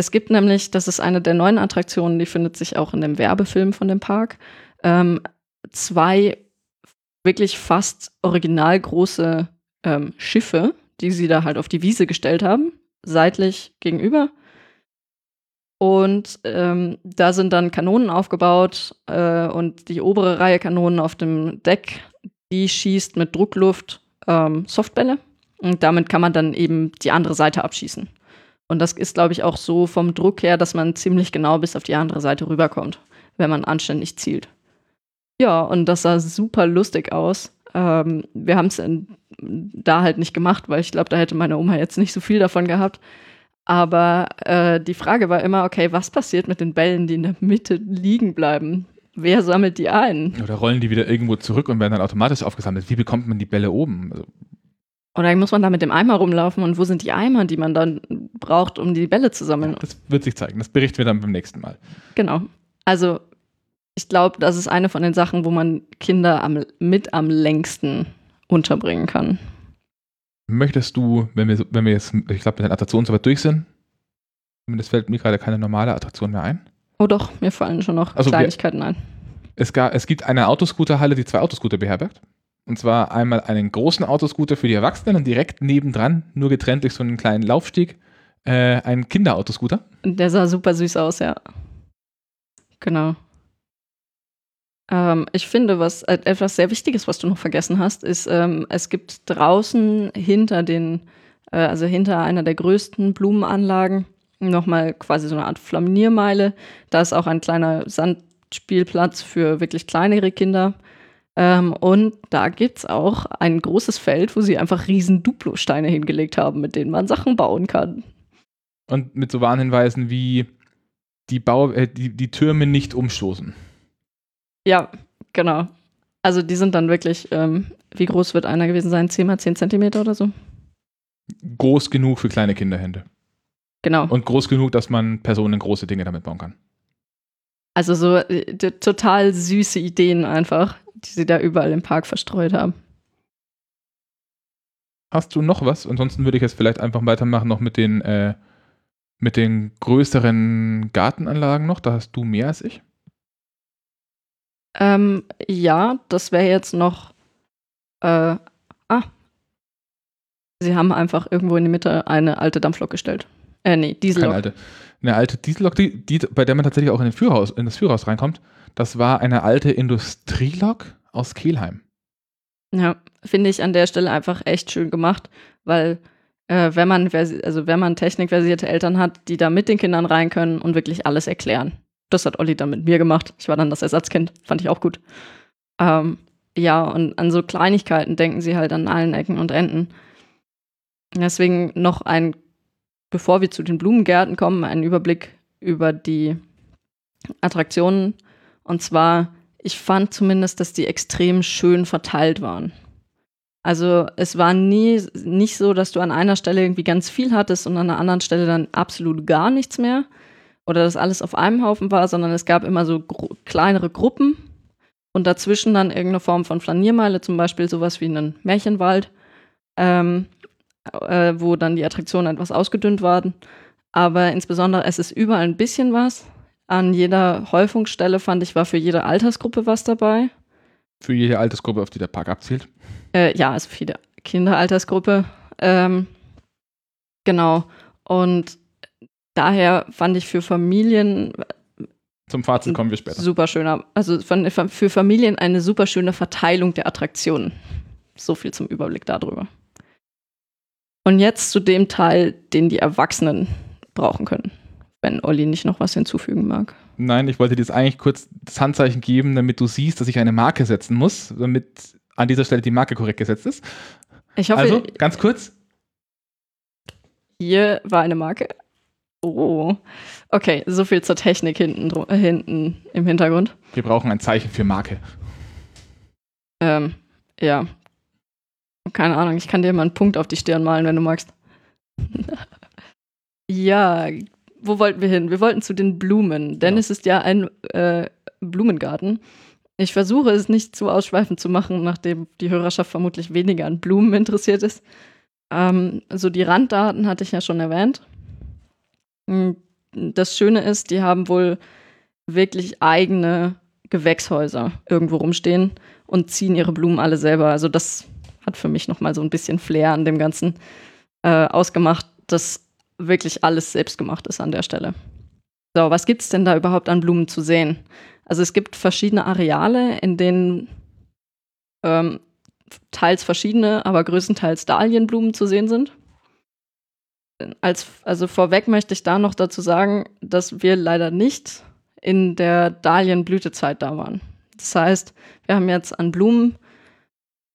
Es gibt nämlich, das ist eine der neuen Attraktionen, die findet sich auch in dem Werbefilm von dem Park, ähm, zwei wirklich fast original große ähm, Schiffe, die sie da halt auf die Wiese gestellt haben, seitlich gegenüber. Und ähm, da sind dann Kanonen aufgebaut äh, und die obere Reihe Kanonen auf dem Deck, die schießt mit Druckluft ähm, Softbälle. Und damit kann man dann eben die andere Seite abschießen. Und das ist, glaube ich, auch so vom Druck her, dass man ziemlich genau bis auf die andere Seite rüberkommt, wenn man anständig zielt. Ja, und das sah super lustig aus. Ähm, wir haben es da halt nicht gemacht, weil ich glaube, da hätte meine Oma jetzt nicht so viel davon gehabt. Aber äh, die Frage war immer, okay, was passiert mit den Bällen, die in der Mitte liegen bleiben? Wer sammelt die ein? Oder rollen die wieder irgendwo zurück und werden dann automatisch aufgesammelt? Wie bekommt man die Bälle oben? Also Oder muss man da mit dem Eimer rumlaufen und wo sind die Eimer, die man dann braucht, um die Bälle zu sammeln? das wird sich zeigen. Das berichten wir dann beim nächsten Mal. Genau. Also ich glaube, das ist eine von den Sachen, wo man Kinder am, mit am längsten unterbringen kann. Möchtest du, wenn wir, wenn wir jetzt, ich glaube, mit den Attraktionen soweit durch sind, zumindest fällt mir gerade keine normale Attraktion mehr ein. Oh doch, mir fallen schon noch Also wir- Kleinigkeiten ein. Es, ga, es gibt eine Autoscooterhalle, die zwei Autoscooter beherbergt. Und zwar einmal einen großen Autoscooter für die Erwachsenen und direkt nebendran, nur getrennt durch so einen kleinen Laufstieg, äh, ein Kinderautoscooter. Der sah super süß aus, ja. Genau. Ähm, ich finde, was äh, etwas sehr Wichtiges, was du noch vergessen hast, ist, ähm, es gibt draußen hinter den, äh, also hinter einer der größten Blumenanlagen, nochmal quasi so eine Art Flaniermeile. Da ist auch ein kleiner Sandspielplatz für wirklich kleinere Kinder. Ähm, und da gibt es auch ein großes Feld, wo sie einfach riesen Duplo-Steine hingelegt haben, mit denen man Sachen bauen kann. Und mit so Warnhinweisen wie die, Bau, äh, die, die Türme nicht umstoßen. Ja, genau. Also die sind dann wirklich, ähm, wie groß wird einer gewesen sein? 10 mal 10 Zentimeter oder so? Groß genug für kleine Kinderhände. Genau. Und groß genug, dass man Personen große Dinge damit bauen kann. Also so äh, total süße Ideen einfach, die sie da überall im Park verstreut haben. Hast du noch was? Ansonsten würde ich jetzt vielleicht einfach weitermachen noch mit den, äh, mit den größeren Gartenanlagen noch. Da hast du mehr als ich. Ähm, ja, das wäre jetzt noch. Äh, ah. Sie haben einfach irgendwo in die Mitte eine alte Dampflok gestellt. Äh, nee, Keine Diesellok. alte. Eine alte Diesellok, die, die, bei der man tatsächlich auch in, den Führerhaus, in das Führerhaus reinkommt. Das war eine alte Industrielok aus Kelheim. Ja, finde ich an der Stelle einfach echt schön gemacht, weil äh, wenn man also wenn man technikversierte Eltern hat, die da mit den Kindern rein können und wirklich alles erklären. Das hat Olli dann mit mir gemacht. Ich war dann das Ersatzkind, fand ich auch gut. Ähm, ja, und an so Kleinigkeiten denken sie halt an allen Ecken und Enden. Deswegen noch ein, bevor wir zu den Blumengärten kommen, ein Überblick über die Attraktionen. Und zwar ich fand zumindest, dass die extrem schön verteilt waren. Also es war nie nicht so, dass du an einer Stelle irgendwie ganz viel hattest und an einer anderen Stelle dann absolut gar nichts mehr oder dass alles auf einem Haufen war, sondern es gab immer so gro kleinere Gruppen und dazwischen dann irgendeine Form von Flaniermeile, zum Beispiel sowas wie einen Märchenwald, ähm, äh, wo dann die Attraktionen etwas ausgedünnt waren. Aber insbesondere es ist überall ein bisschen was. An jeder Häufungsstelle fand ich, war für jede Altersgruppe was dabei. Für jede Altersgruppe, auf die der Park abzielt. Äh, ja, also für jede Kinderaltersgruppe. Ähm, genau. Und daher fand ich für Familien Zum Fazit kommen wir später. super schöner, also von, für Familien eine super schöne Verteilung der Attraktionen. So viel zum Überblick darüber. Und jetzt zu dem Teil, den die Erwachsenen brauchen können, wenn Olli nicht noch was hinzufügen mag. Nein, ich wollte dir jetzt eigentlich kurz das Handzeichen geben, damit du siehst, dass ich eine Marke setzen muss, damit an dieser Stelle die Marke korrekt gesetzt ist. Ich hoffe, Also, ganz kurz. hier war eine Marke. Oh. Okay, so viel zur Technik hinten, äh, hinten im Hintergrund. Wir brauchen ein Zeichen für Marke. Ähm, ja. Keine Ahnung, ich kann dir mal einen Punkt auf die Stirn malen, wenn du magst. ja, wo wollten wir hin? Wir wollten zu den Blumen, denn Genau. es ist ja ein äh, Blumengarten. Ich versuche es nicht zu ausschweifend zu machen, nachdem die Hörerschaft vermutlich weniger an Blumen interessiert ist. Ähm, so die Randdaten hatte ich ja schon erwähnt. Mm, Das Schöne ist, die haben wohl wirklich eigene Gewächshäuser irgendwo rumstehen und ziehen ihre Blumen alle selber. Also das hat für mich noch mal so ein bisschen Flair an dem Ganzen äh, ausgemacht, dass wirklich alles selbst gemacht ist an der Stelle. So, was gibt es denn da überhaupt an Blumen zu sehen? Also es gibt verschiedene Areale, in denen ähm, teils verschiedene, aber größtenteils Dahlienblumen zu sehen sind. als, also vorweg möchte ich da noch dazu sagen, dass wir leider nicht in der Dahlienblütezeit da waren. Das heißt, wir haben jetzt an Blumen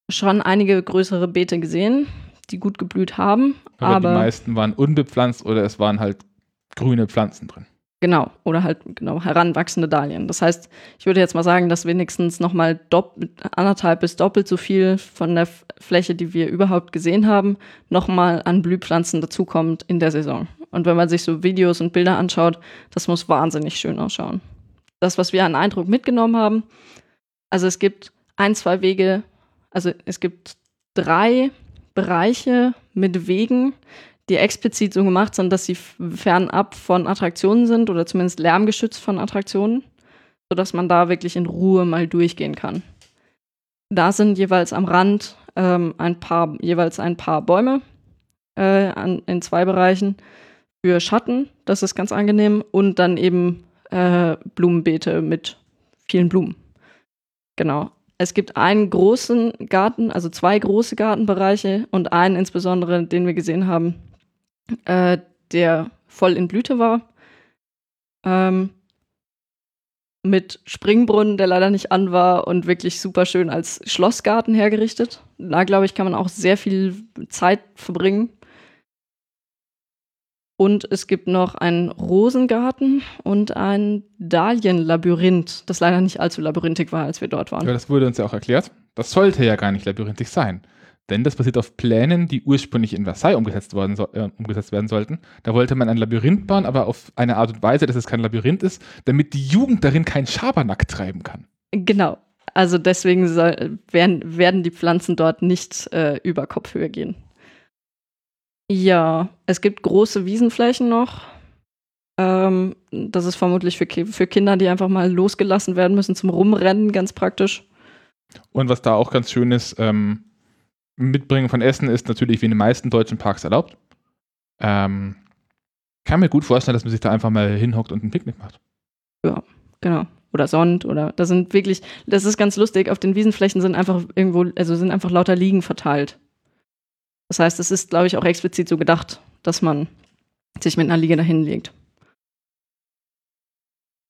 schon einige größere Beete gesehen, die gut geblüht haben. Aber, Aber, die meisten waren unbepflanzt oder es waren halt grüne Pflanzen drin. genau, oder halt genau heranwachsende Dahlien. Das heißt, ich würde jetzt mal sagen, dass wenigstens nochmal anderthalb bis doppelt so viel von der Fläche, die wir überhaupt gesehen haben, nochmal an Blühpflanzen dazukommt in der Saison. Und wenn man sich so Videos und Bilder anschaut, das muss wahnsinnig schön ausschauen. Das, was wir an Eindruck mitgenommen haben, also es gibt ein, zwei Wege, also es gibt drei Bereiche mit Wegen, die explizit so gemacht sind, dass sie fernab von Attraktionen sind oder zumindest lärmgeschützt von Attraktionen, sodass man da wirklich in Ruhe mal durchgehen kann. Da sind jeweils am Rand ähm, ein paar, jeweils ein paar Bäume äh, an, in zwei Bereichen für Schatten, das ist ganz angenehm, und dann eben äh, Blumenbeete mit vielen Blumen. Genau. Es gibt einen großen Garten, also zwei große Gartenbereiche und einen insbesondere, den wir gesehen haben, äh, der voll in Blüte war. Ähm, mit Springbrunnen, der leider nicht an war und wirklich super schön als Schlossgarten hergerichtet. Da, glaube ich, kann man auch sehr viel Zeit verbringen. Und es gibt noch einen Rosengarten und ein Dahlienlabyrinth, das leider nicht allzu labyrinthisch war, als wir dort waren. Aber das wurde uns ja auch erklärt. Das sollte ja gar nicht labyrinthisch sein. Denn das basiert auf Plänen, die ursprünglich in Versailles umgesetzt, worden, so, äh, umgesetzt werden sollten. Da wollte man ein Labyrinth bauen, aber auf eine Art und Weise, dass es kein Labyrinth ist, damit die Jugend darin keinen Schabernack treiben kann. Genau. Also deswegen soll, werden, werden die Pflanzen dort nicht äh, über Kopfhöhe gehen. Ja, es gibt große Wiesenflächen noch. Ähm, das ist vermutlich für, für Kinder, die einfach mal losgelassen werden müssen zum Rumrennen, ganz praktisch. Und was da auch ganz schön ist, ähm, Mitbringen von Essen ist natürlich wie in den meisten deutschen Parks erlaubt. Ähm, kann mir gut vorstellen, dass man sich da einfach mal hinhockt und ein Picknick macht. Genau. Oder Sond oder da sind wirklich, das ist ganz lustig, auf den Wiesenflächen sind einfach irgendwo, also sind einfach lauter Liegen verteilt. Das heißt, es ist, glaube ich, auch explizit so gedacht, dass man sich mit einer Liege dahin legt.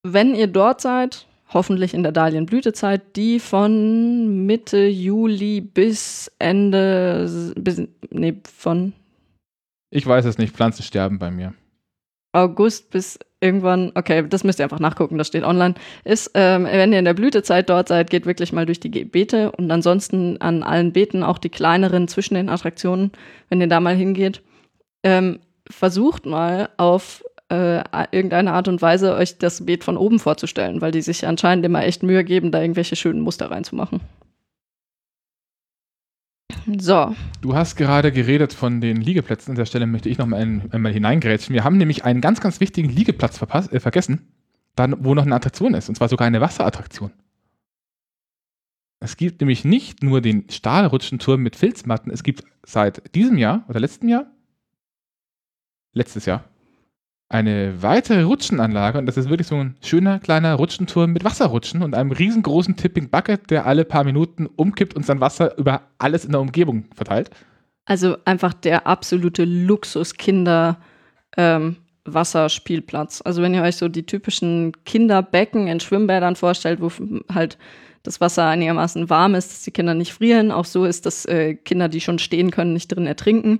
Wenn ihr dort seid, hoffentlich in der Dahlienblütezeit, die von Mitte Juli bis Ende, bis, nee, von Ich weiß es nicht, Pflanzen sterben bei mir. August bis irgendwann, okay, das müsst ihr einfach nachgucken, das steht online, ist, ähm, wenn ihr in der Blütezeit dort seid, geht wirklich mal durch die Beete und ansonsten an allen Beeten, auch die kleineren zwischen den Attraktionen, wenn ihr da mal hingeht, ähm, versucht mal auf äh, irgendeine Art und Weise euch das Beet von oben vorzustellen, weil die sich anscheinend immer echt Mühe geben, da irgendwelche schönen Muster reinzumachen. So, Du hast gerade geredet von den Liegeplätzen. An der Stelle möchte ich noch mal ein, einmal hineingrätschen. Wir haben nämlich einen ganz, ganz wichtigen Liegeplatz äh, vergessen, dann, wo noch eine Attraktion ist. Und zwar sogar eine Wasserattraktion. Es gibt nämlich nicht nur den Stahlrutschenturm mit Filzmatten. Es gibt seit diesem Jahr oder letztem Jahr, letztes Jahr, eine weitere Rutschenanlage. Und das ist wirklich so ein schöner kleiner Rutschenturm mit Wasserrutschen und einem riesengroßen Tipping Bucket, der alle paar Minuten umkippt und sein Wasser über alles in der Umgebung verteilt. Also einfach der absolute Luxus-Kinder- ähm, Wasserspielplatz. Also wenn ihr euch so die typischen Kinderbecken in Schwimmbädern vorstellt, wo halt das Wasser einigermaßen warm ist, dass die Kinder nicht frieren, auch so ist, dass äh, Kinder, die schon stehen können, nicht drin ertrinken,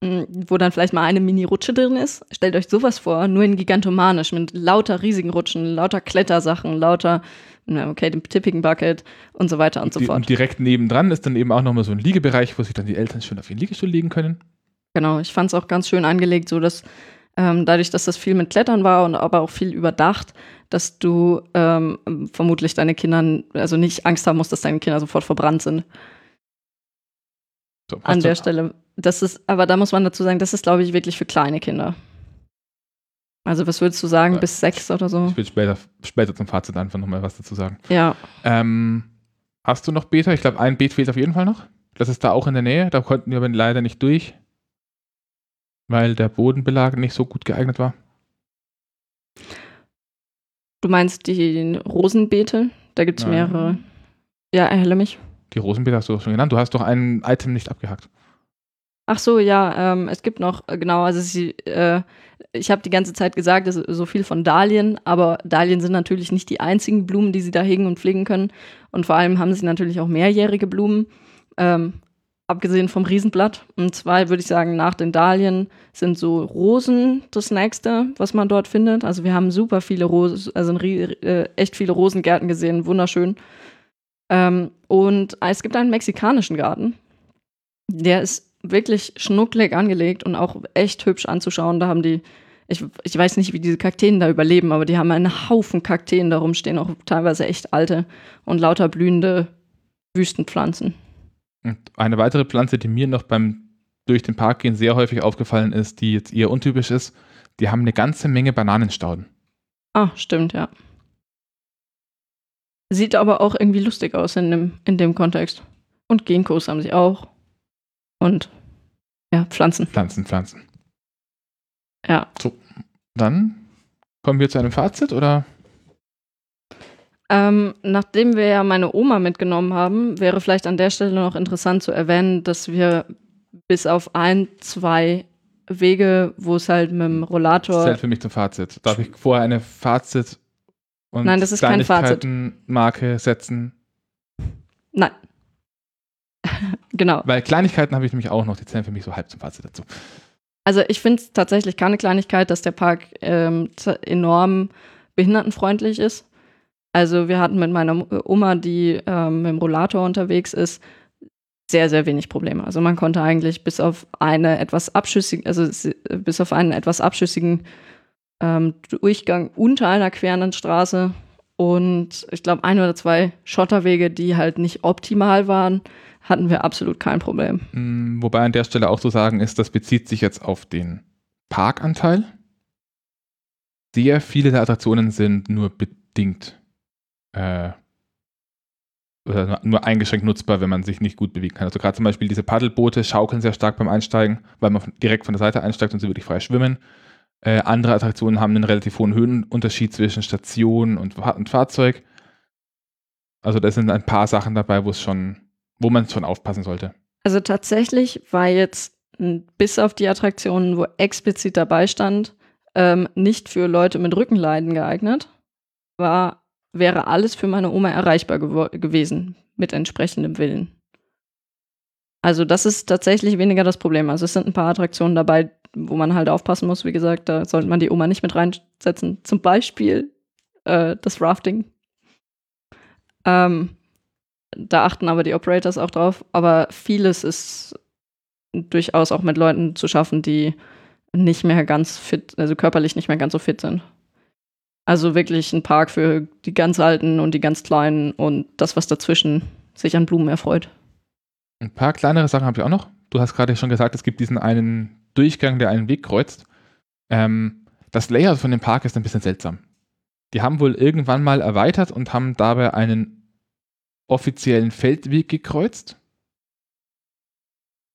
wo dann vielleicht mal eine Mini-Rutsche drin ist. Stellt euch sowas vor, nur in gigantomanisch, mit lauter riesigen Rutschen, lauter Klettersachen, lauter, na, okay, dem Tipping Bucket und so weiter und so Die- fort. Und direkt nebendran ist dann eben auch nochmal so ein Liegebereich, wo sich dann die Eltern schön auf ihren Liegestuhl legen können. Genau, ich fand es auch ganz schön angelegt, so dass ähm, dadurch, dass das viel mit Klettern war und aber auch viel überdacht, dass du ähm, vermutlich deine Kinder, also nicht Angst haben musst, dass deine Kinder sofort verbrannt sind. So, An der Stelle. Das ist, aber da muss man dazu sagen, das ist, glaube ich, wirklich für kleine Kinder. Also, was würdest du sagen, Ja. bis sechs oder so? Ich will später, später zum Fazit einfach nochmal was dazu sagen. Ja, Ähm, hast du noch Beta? Ich glaube, ein Beet fehlt auf jeden Fall noch. Das ist da auch in der Nähe. Da konnten wir aber leider nicht durch, weil der Bodenbelag nicht so gut geeignet war. du meinst die Rosenbeete? Da gibt es mehrere. Ja, erhelle mich. Die Rosenbeete hast du doch schon genannt. Du hast doch ein Item nicht abgehakt. Ach so, ja, ähm, es gibt noch, äh, genau, also sie, äh, ich habe die ganze Zeit gesagt, so viel von Dahlien, aber Dahlien sind natürlich nicht die einzigen Blumen, die sie da hegen und pflegen können. Und vor allem haben sie natürlich auch mehrjährige Blumen, ähm, abgesehen vom Riesenblatt. Und zwar würde ich sagen, nach den Dahlien sind so Rosen das nächste, was man dort findet. Also wir haben super viele Rosen, also äh, echt viele Rosengärten gesehen, wunderschön. Ähm, und es gibt einen mexikanischen Garten, der ist wirklich schnucklig angelegt und auch echt hübsch anzuschauen. Da haben die, ich, ich weiß nicht, wie diese Kakteen da überleben, aber die haben einen Haufen Kakteen da rumstehen, auch teilweise echt alte und lauter blühende Wüstenpflanzen. Und eine weitere Pflanze, die mir noch beim durch den Park gehen sehr häufig aufgefallen ist, die jetzt eher untypisch ist, die haben eine ganze Menge Bananenstauden. Ah, stimmt, ja. Sieht aber auch irgendwie lustig aus in dem, in dem Kontext. Und Ginkgos haben sie auch und ja, Pflanzen. Pflanzen, Pflanzen. Ja. So, dann kommen wir zu einem Fazit oder? Ähm, nachdem wir ja meine Oma mitgenommen haben, wäre vielleicht an der Stelle noch interessant zu erwähnen, dass wir bis auf ein, zwei Wege, wo es halt mit dem Rollator. Das zählt für mich zum Fazit. Darf ich vorher eine Fazit und Nein, das ist kein Fazit. Marke setzen? Nein. genau. Weil Kleinigkeiten habe ich nämlich auch noch, die zählen für mich so halb zum Fazit dazu. Also ich finde es tatsächlich keine Kleinigkeit, dass der Park ähm, enorm behindertenfreundlich ist. Also wir hatten mit meiner Oma, die ähm, mit dem Rollator unterwegs ist, sehr, sehr wenig Probleme. Also man konnte eigentlich bis auf eine etwas abschüssigen, also bis auf einen etwas abschüssigen ähm, Durchgang unter einer querenden Straße und ich glaube ein oder zwei Schotterwege, die halt nicht optimal waren, hatten wir absolut kein Problem. Mm, wobei an der Stelle auch zu sagen ist, das bezieht sich jetzt auf den Parkanteil. Sehr viele der Attraktionen sind nur bedingt äh, oder nur eingeschränkt nutzbar, wenn man sich nicht gut bewegen kann. Also gerade zum Beispiel diese Paddelboote schaukeln sehr stark beim Einsteigen, weil man direkt von der Seite einsteigt und sie wirklich frei schwimmen. Äh, andere Attraktionen haben einen relativ hohen Höhenunterschied zwischen Station und, und Fahrzeug. Also da sind ein paar Sachen dabei, wo es schon wo man schon aufpassen sollte. Also tatsächlich war jetzt bis auf die Attraktionen, wo explizit dabei stand, ähm, nicht für Leute mit Rückenleiden geeignet, war, wäre alles für meine Oma erreichbar gew gewesen mit entsprechendem Willen. Also das ist tatsächlich weniger das Problem. Also es sind ein paar Attraktionen dabei, wo man halt aufpassen muss. Wie gesagt, da sollte man die Oma nicht mit reinsetzen. Zum Beispiel äh, das Rafting. Ähm, da achten aber die Operators auch drauf. Aber vieles ist durchaus auch mit Leuten zu schaffen, die nicht mehr ganz fit, also körperlich nicht mehr ganz so fit sind. Also wirklich ein Park für die ganz Alten und die ganz Kleinen und das, was dazwischen sich an Blumen erfreut. Ein paar kleinere Sachen habe ich auch noch. Du hast gerade schon gesagt, es gibt diesen einen Durchgang, der einen Weg kreuzt. Ähm, das Layout von dem Park ist ein bisschen seltsam. Die haben wohl irgendwann mal erweitert und haben dabei einen offiziellen Feldweg gekreuzt.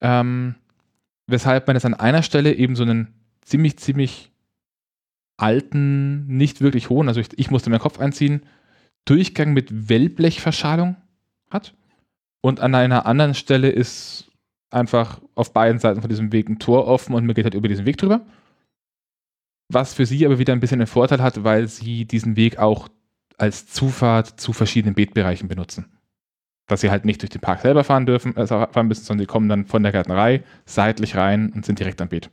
Ähm, weshalb man jetzt an einer Stelle eben so einen ziemlich, ziemlich alten, nicht wirklich hohen, also ich, ich musste meinen Kopf einziehen, Durchgang mit Wellblechverschalung hat. Und an einer anderen Stelle ist einfach auf beiden Seiten von diesem Weg ein Tor offen und man geht halt über diesen Weg drüber. Was für sie aber wieder ein bisschen einen Vorteil hat, weil sie diesen Weg auch als Zufahrt zu verschiedenen Beetbereichen benutzen dass sie halt nicht durch den Park selber fahren dürfen, äh, fahren müssen, sondern sie kommen dann von der Gärtnerei seitlich rein und sind direkt am Beet.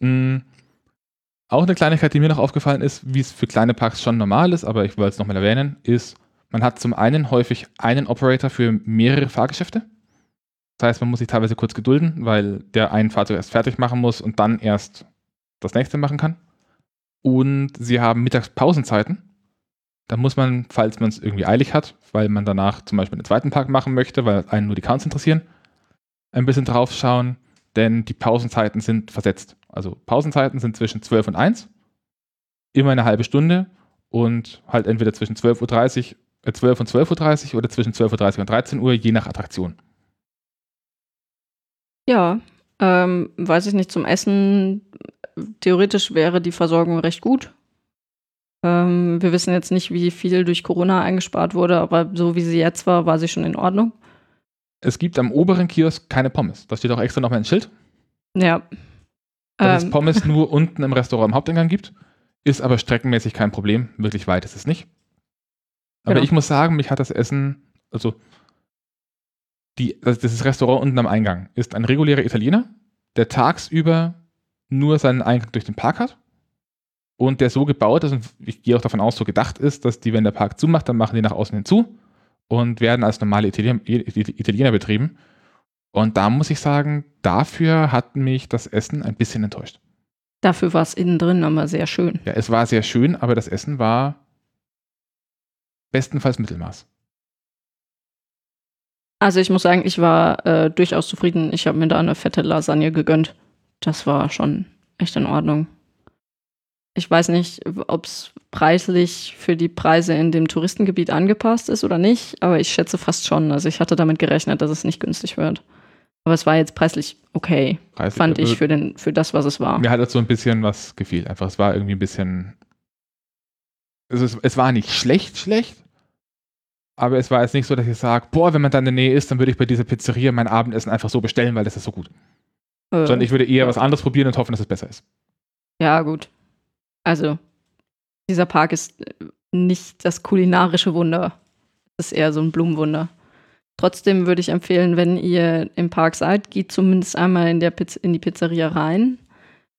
Mhm. Auch eine Kleinigkeit, die mir noch aufgefallen ist, wie es für kleine Parks schon normal ist, aber ich wollte es nochmal erwähnen, ist, man hat zum einen häufig einen Operator für mehrere Fahrgeschäfte. Das heißt, man muss sich teilweise kurz gedulden, weil der ein Fahrzeug erst fertig machen muss und dann erst das nächste machen kann. Und sie haben Mittagspausenzeiten. Da muss man, falls man es irgendwie eilig hat, weil man danach zum Beispiel einen zweiten Park machen möchte, weil einen nur die Counts interessieren, ein bisschen drauf schauen, denn die Pausenzeiten sind versetzt. Also Pausenzeiten sind zwischen 12 und 1, immer eine halbe Stunde und halt entweder zwischen 12.30 Uhr, äh 12 und 12.30 Uhr oder zwischen 12.30 Uhr und 13 Uhr, je nach Attraktion. Ja, ähm, weiß ich nicht, zum Essen theoretisch wäre die Versorgung recht gut. Ähm, wir wissen jetzt nicht, wie viel durch Corona eingespart wurde, aber so wie sie jetzt war, war sie schon in Ordnung. Es gibt am oberen Kiosk keine Pommes. Da steht auch extra nochmal ein Schild, Ja. dass Ähm, es Pommes nur unten im Restaurant am Haupteingang gibt. Ist aber streckenmäßig kein Problem. Wirklich weit ist es nicht. Aber Genau. ich muss sagen, mich hat das Essen, also die, das, dieses Restaurant unten am Eingang ist ein regulärer Italiener, der tagsüber nur seinen Eingang durch den Park hat und der so gebaut ist und ich gehe auch davon aus, so gedacht ist, dass die, wenn der Park zumacht, dann machen die nach außen hin zu und werden als normale Italiener, Italiener betrieben. Und da muss ich sagen, dafür hat mich das Essen ein bisschen enttäuscht. Dafür war es innen drin aber sehr schön. Ja, es war sehr schön, aber das Essen war bestenfalls Mittelmaß. Also ich muss sagen, ich war äh, durchaus zufrieden. Ich habe mir da eine fette Lasagne gegönnt. Das war schon echt in Ordnung. Ich weiß nicht, ob es preislich für die Preise in dem Touristengebiet angepasst ist oder nicht, aber ich schätze fast schon. Also ich hatte damit gerechnet, dass es nicht günstig wird. Aber es war jetzt preislich okay, Preislich, fand also ich, für, den, für das, was es war. Mir hat das so ein bisschen was gefehlt. Einfach, es war irgendwie ein bisschen. Also es, es war nicht schlecht, schlecht. Aber es war jetzt nicht so, dass ich sage, boah, wenn man da in der Nähe ist, dann würde ich bei dieser Pizzeria mein Abendessen einfach so bestellen, weil das ist so gut. Äh, Sondern ich würde eher ja. was anderes probieren und hoffen, dass es besser ist. Ja, gut. Also, dieser Park ist äh, nicht das kulinarische Wunder. Es ist eher so ein Blumenwunder. Trotzdem würde ich empfehlen, wenn ihr im Park seid, geht zumindest einmal in, Piz in die Pizzeria rein,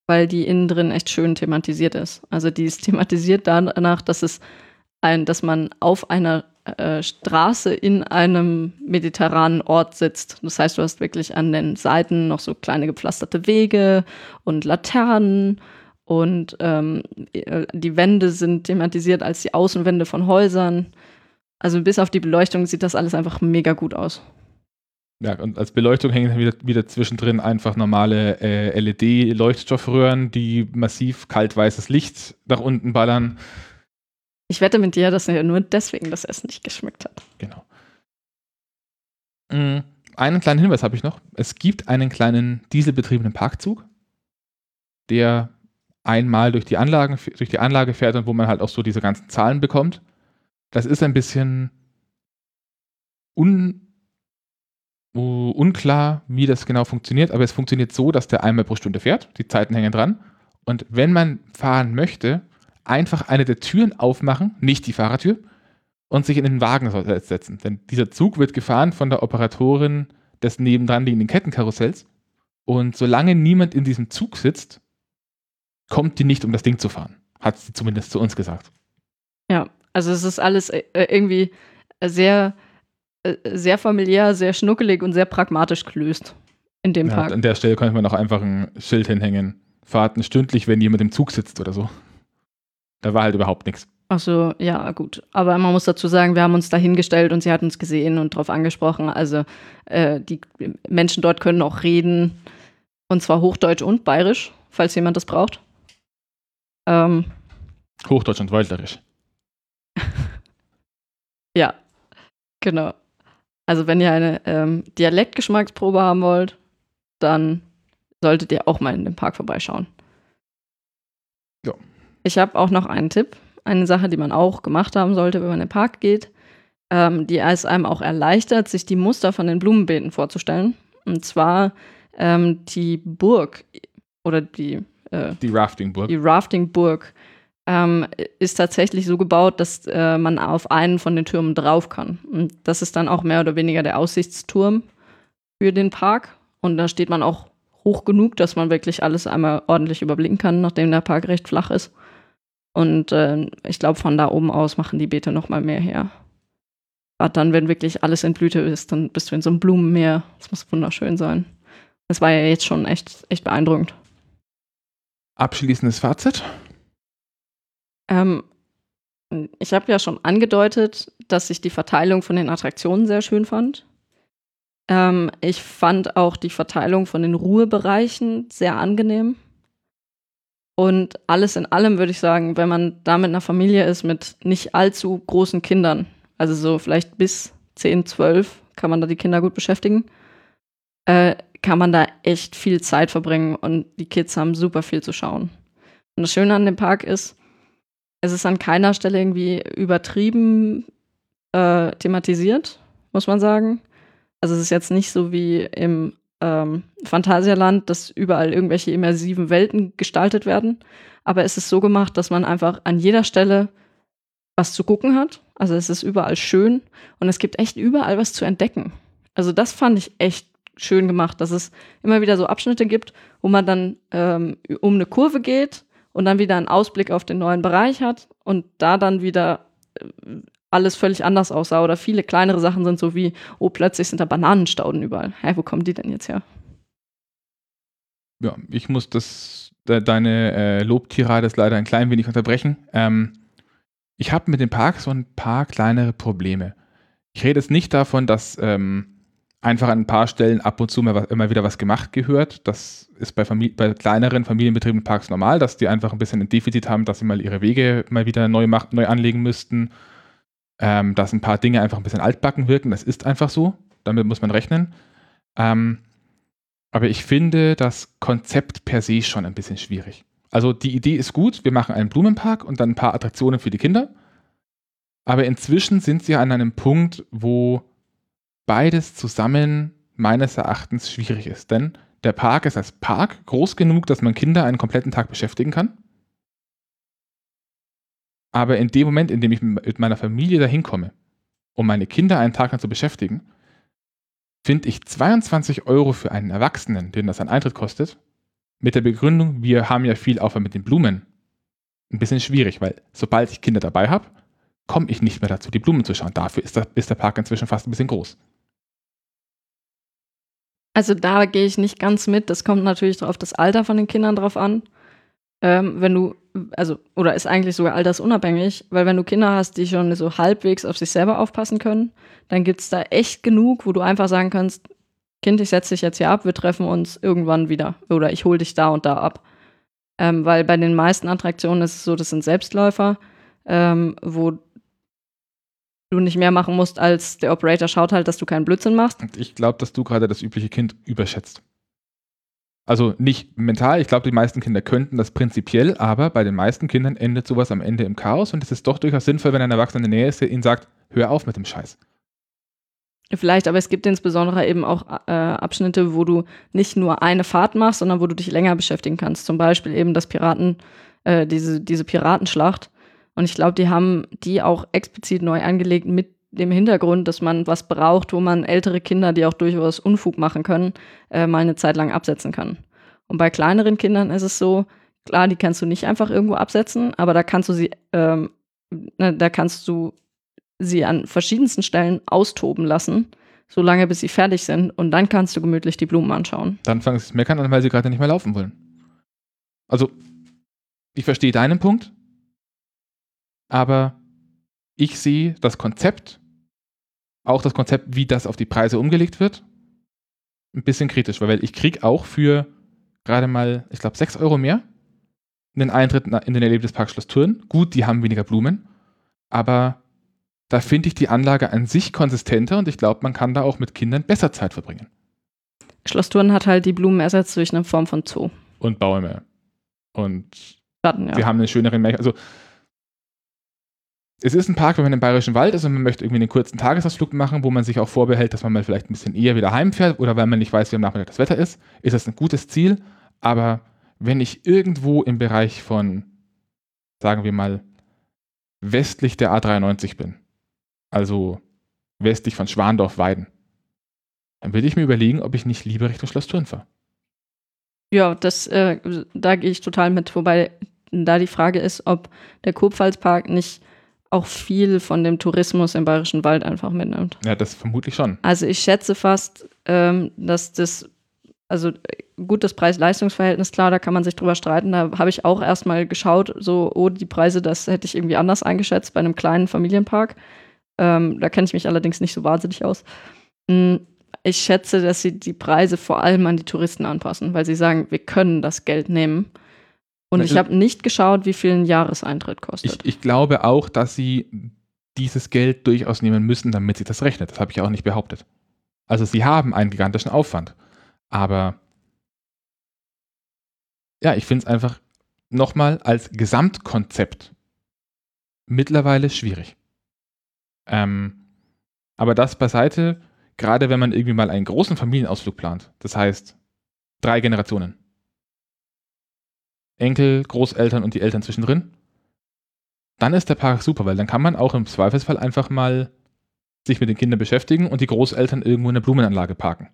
weil die innen drin echt schön thematisiert ist. Also die ist thematisiert danach, dass es ein, dass man auf einer äh, Straße in einem mediterranen Ort sitzt. Das heißt, du hast wirklich an den Seiten noch so kleine gepflasterte Wege und Laternen und ähm, äh, die Wände sind thematisiert als die Außenwände von Häusern. Also bis auf die Beleuchtung sieht das alles einfach mega gut aus. Ja, und als Beleuchtung hängen dann wieder, wieder zwischendrin einfach normale äh, LED-Leuchtstoffröhren, die massiv kaltweißes Licht nach unten ballern. Ich wette mit dir, dass er nur deswegen das Essen nicht geschmeckt hat. Genau. Mm, Einen kleinen Hinweis habe ich noch. Es gibt einen kleinen dieselbetriebenen Parkzug, der einmal durch die, Anlagen, durch die Anlage fährt und wo man halt auch so diese ganzen Zahlen bekommt. Das ist ein bisschen un, uh, unklar, wie das genau funktioniert, aber es funktioniert so, dass der einmal pro Stunde fährt. Die Zeiten hängen dran. Und wenn man fahren möchte, einfach eine der Türen aufmachen, nicht die Fahrertür, und sich in den Wagen setzen. Denn dieser Zug wird gefahren von der Operatorin des nebendran liegenden Kettenkarussells. Und solange niemand in diesem Zug sitzt, kommt die nicht, um das Ding zu fahren. Hat sie zumindest zu uns gesagt. Ja, also es ist alles äh, irgendwie sehr, äh, sehr familiär, sehr schnuckelig und sehr pragmatisch gelöst in dem Ja, Park. an der Stelle könnte man auch einfach ein Schild hinhängen. Fahrten stündlich, wenn jemand im Zug sitzt oder so. Da war halt überhaupt nichts. Ach so, ja, gut. Aber man muss dazu sagen, wir haben uns da hingestellt und sie hat uns gesehen und darauf angesprochen. Also äh, die Menschen dort können auch reden. Und zwar Hochdeutsch und Bayerisch, falls jemand das braucht. Ähm, Hochdeutsch und Waldlerisch. ja, genau. Also wenn ihr eine ähm, Dialektgeschmacksprobe haben wollt, dann solltet ihr auch mal in den Park vorbeischauen. Ja. Ich habe auch noch einen Tipp, eine Sache, die man auch gemacht haben sollte, wenn man in den Park geht, ähm, die es einem auch erleichtert, sich die Muster von den Blumenbeeten vorzustellen. Und zwar ähm, die Burg oder die, äh, Die Raftingburg. die Raftingburg ähm, ist tatsächlich so gebaut, dass äh, man auf einen von den Türmen drauf kann. Und das ist dann auch mehr oder weniger der Aussichtsturm für den Park. Und da steht man auch hoch genug, dass man wirklich alles einmal ordentlich überblicken kann, nachdem der Park recht flach ist. Und äh, ich glaube, von da oben aus machen die Beete noch mal mehr her. Gerade dann, wenn wirklich alles in Blüte ist, dann bist du in so einem Blumenmeer. Das muss wunderschön sein. Das war ja jetzt schon echt, echt beeindruckend. Abschließendes Fazit. Ähm, ich habe ja schon angedeutet, dass ich die Verteilung von den Attraktionen sehr schön fand. Ähm, ich fand auch die Verteilung von den Ruhebereichen sehr angenehm. Und alles in allem würde ich sagen, wenn man da mit einer Familie ist mit nicht allzu großen Kindern, also so vielleicht bis 10, 12, kann man da die Kinder gut beschäftigen, äh, kann man da echt viel Zeit verbringen und die Kids haben super viel zu schauen. Und das Schöne an dem Park ist, es ist an keiner Stelle irgendwie übertrieben äh, thematisiert, muss man sagen. also es ist jetzt nicht so wie im ähm, Phantasialand, dass überall irgendwelche immersiven Welten gestaltet werden. Aber es ist so gemacht, dass man einfach an jeder Stelle was zu gucken hat. Also es ist überall schön und es gibt echt überall was zu entdecken. Also das fand ich echt schön gemacht, dass es immer wieder so Abschnitte gibt, wo man dann ähm, um eine Kurve geht und dann wieder einen Ausblick auf den neuen Bereich hat und da dann wieder äh, alles völlig anders aussah oder viele kleinere Sachen sind so wie, oh, plötzlich sind da Bananenstauden überall. Hä, wo kommen die denn jetzt her? Ja, ich muss das, de, deine äh, Lobtirade ist leider ein klein wenig unterbrechen. Ähm, ich habe mit dem Park so ein paar kleinere Probleme. Ich rede jetzt nicht davon, dass ähm, einfach an ein paar Stellen ab und zu mal, immer wieder was gemacht gehört. Das ist bei, Famili bei kleineren familienbetriebenen Parks normal, dass die einfach ein bisschen ein Defizit haben, dass sie mal ihre Wege mal wieder neu, neu anlegen müssten. Ähm, dass ein paar Dinge einfach ein bisschen altbacken wirken. Das ist einfach so. Damit muss man rechnen. Ähm, aber ich finde das Konzept per se schon ein bisschen schwierig. Also die Idee ist gut, wir machen einen Blumenpark und dann ein paar Attraktionen für die Kinder. Aber inzwischen sind sie an einem Punkt, wo beides zusammen meines Erachtens schwierig ist. Denn der Park ist als Park groß genug, dass man Kinder einen kompletten Tag beschäftigen kann. Aber in dem Moment, in dem ich mit meiner Familie dahin komme, um meine Kinder einen Tag lang zu beschäftigen, finde ich 22 Euro für einen Erwachsenen, den das ein Eintritt kostet, mit der Begründung, wir haben ja viel Aufwand mit den Blumen, ein bisschen schwierig, weil sobald ich Kinder dabei habe, komme ich nicht mehr dazu, die Blumen zu schauen. Dafür ist der, ist der Park inzwischen fast ein bisschen groß. Also da gehe ich nicht ganz mit. Das kommt natürlich auf das Alter von den Kindern drauf an. Ähm, wenn du, also, oder ist eigentlich sogar altersunabhängig, weil wenn du Kinder hast, die schon so halbwegs auf sich selber aufpassen können, dann gibt es da echt genug, wo du einfach sagen kannst, Kind, ich setze dich jetzt hier ab, wir treffen uns irgendwann wieder oder ich hole dich da und da ab. Ähm, weil bei den meisten Attraktionen ist es so, das sind Selbstläufer, ähm, wo du nicht mehr machen musst, als der Operator schaut halt, dass du keinen Blödsinn machst. Und ich glaube, dass du gerade das übliche Kind überschätzt. Also nicht mental, ich glaube, die meisten Kinder könnten das prinzipiell, aber bei den meisten Kindern endet sowas am Ende im Chaos und es ist doch durchaus sinnvoll, wenn ein Erwachsener in der Nähe ist, der ihnen sagt, hör auf mit dem Scheiß. Vielleicht, aber es gibt insbesondere eben auch äh, Abschnitte, wo du nicht nur eine Fahrt machst, sondern wo du dich länger beschäftigen kannst. Zum Beispiel eben das Piraten, äh, diese, diese Piratenschlacht. Und ich glaube, die haben die auch explizit neu angelegt mit dem Hintergrund, dass man was braucht, wo man ältere Kinder, die auch durchaus Unfug machen können, äh, mal eine Zeit lang absetzen kann. Und bei kleineren Kindern ist es so, klar, die kannst du nicht einfach irgendwo absetzen, aber da kannst du sie, ähm, ne, da kannst du sie an verschiedensten Stellen austoben lassen, solange bis sie fertig sind und dann kannst du gemütlich die Blumen anschauen. Dann fangen sie es meckern an, weil sie gerade nicht mehr laufen wollen. Also, ich verstehe deinen Punkt, aber ich sehe das Konzept, auch das Konzept, wie das auf die Preise umgelegt wird, ein bisschen kritisch, weil ich kriege auch für gerade mal, ich glaube, 6 Euro mehr den Eintritt in den Erlebnispark Schloss Thurn. Gut, die haben weniger Blumen, aber da finde ich die Anlage an sich konsistenter und ich glaube, man kann da auch mit Kindern besser Zeit verbringen. Schloss Thurn hat halt die Blumen ersetzt durch eine Form von Zoo. Und Bäume. Und Schatten, ja. wir haben einen schöneren Märchen. Also, es ist ein Park, wenn man im Bayerischen Wald ist und man möchte irgendwie einen kurzen Tagesausflug machen, wo man sich auch vorbehält, dass man mal vielleicht ein bisschen eher wieder heimfährt oder weil man nicht weiß, wie am Nachmittag das Wetter ist, ist das ein gutes Ziel. Aber wenn ich irgendwo im Bereich von, sagen wir mal, westlich der A93 bin, also westlich von Schwandorf-Weiden, dann würde ich mir überlegen, ob ich nicht lieber Richtung Schloss Thurn fahre. Ja, das, äh, da gehe ich total mit. Wobei da die Frage ist, ob der Kurpfalzpark nicht auch viel von dem Tourismus im Bayerischen Wald einfach mitnimmt. Ja, das vermutlich schon. Also ich schätze fast, ähm, dass das, also gut, das Preis-Leistungs-Verhältnis, klar, da kann man sich drüber streiten. Da habe ich auch erstmal geschaut, so, oh, die Preise, das hätte ich irgendwie anders eingeschätzt bei einem kleinen Familienpark. Ähm, da kenne ich mich allerdings nicht so wahnsinnig aus. Hm, ich schätze, dass sie die Preise vor allem an die Touristen anpassen, weil sie sagen, wir können das Geld nehmen. Und ich habe nicht geschaut, wie viel ein Jahreseintritt kostet. Ich, ich, glaube auch, dass sie dieses Geld durchaus nehmen müssen, damit sich das rechnet. Das habe ich auch nicht behauptet. Also sie haben einen gigantischen Aufwand. Aber ja, ich finde es einfach nochmal als Gesamtkonzept mittlerweile schwierig. Ähm, aber das beiseite, gerade wenn man irgendwie mal einen großen Familienausflug plant, das heißt drei Generationen, Enkel, Großeltern und die Eltern zwischendrin, dann ist der Park super, weil dann kann man auch im Zweifelsfall einfach mal sich mit den Kindern beschäftigen und die Großeltern irgendwo in der Blumenanlage parken.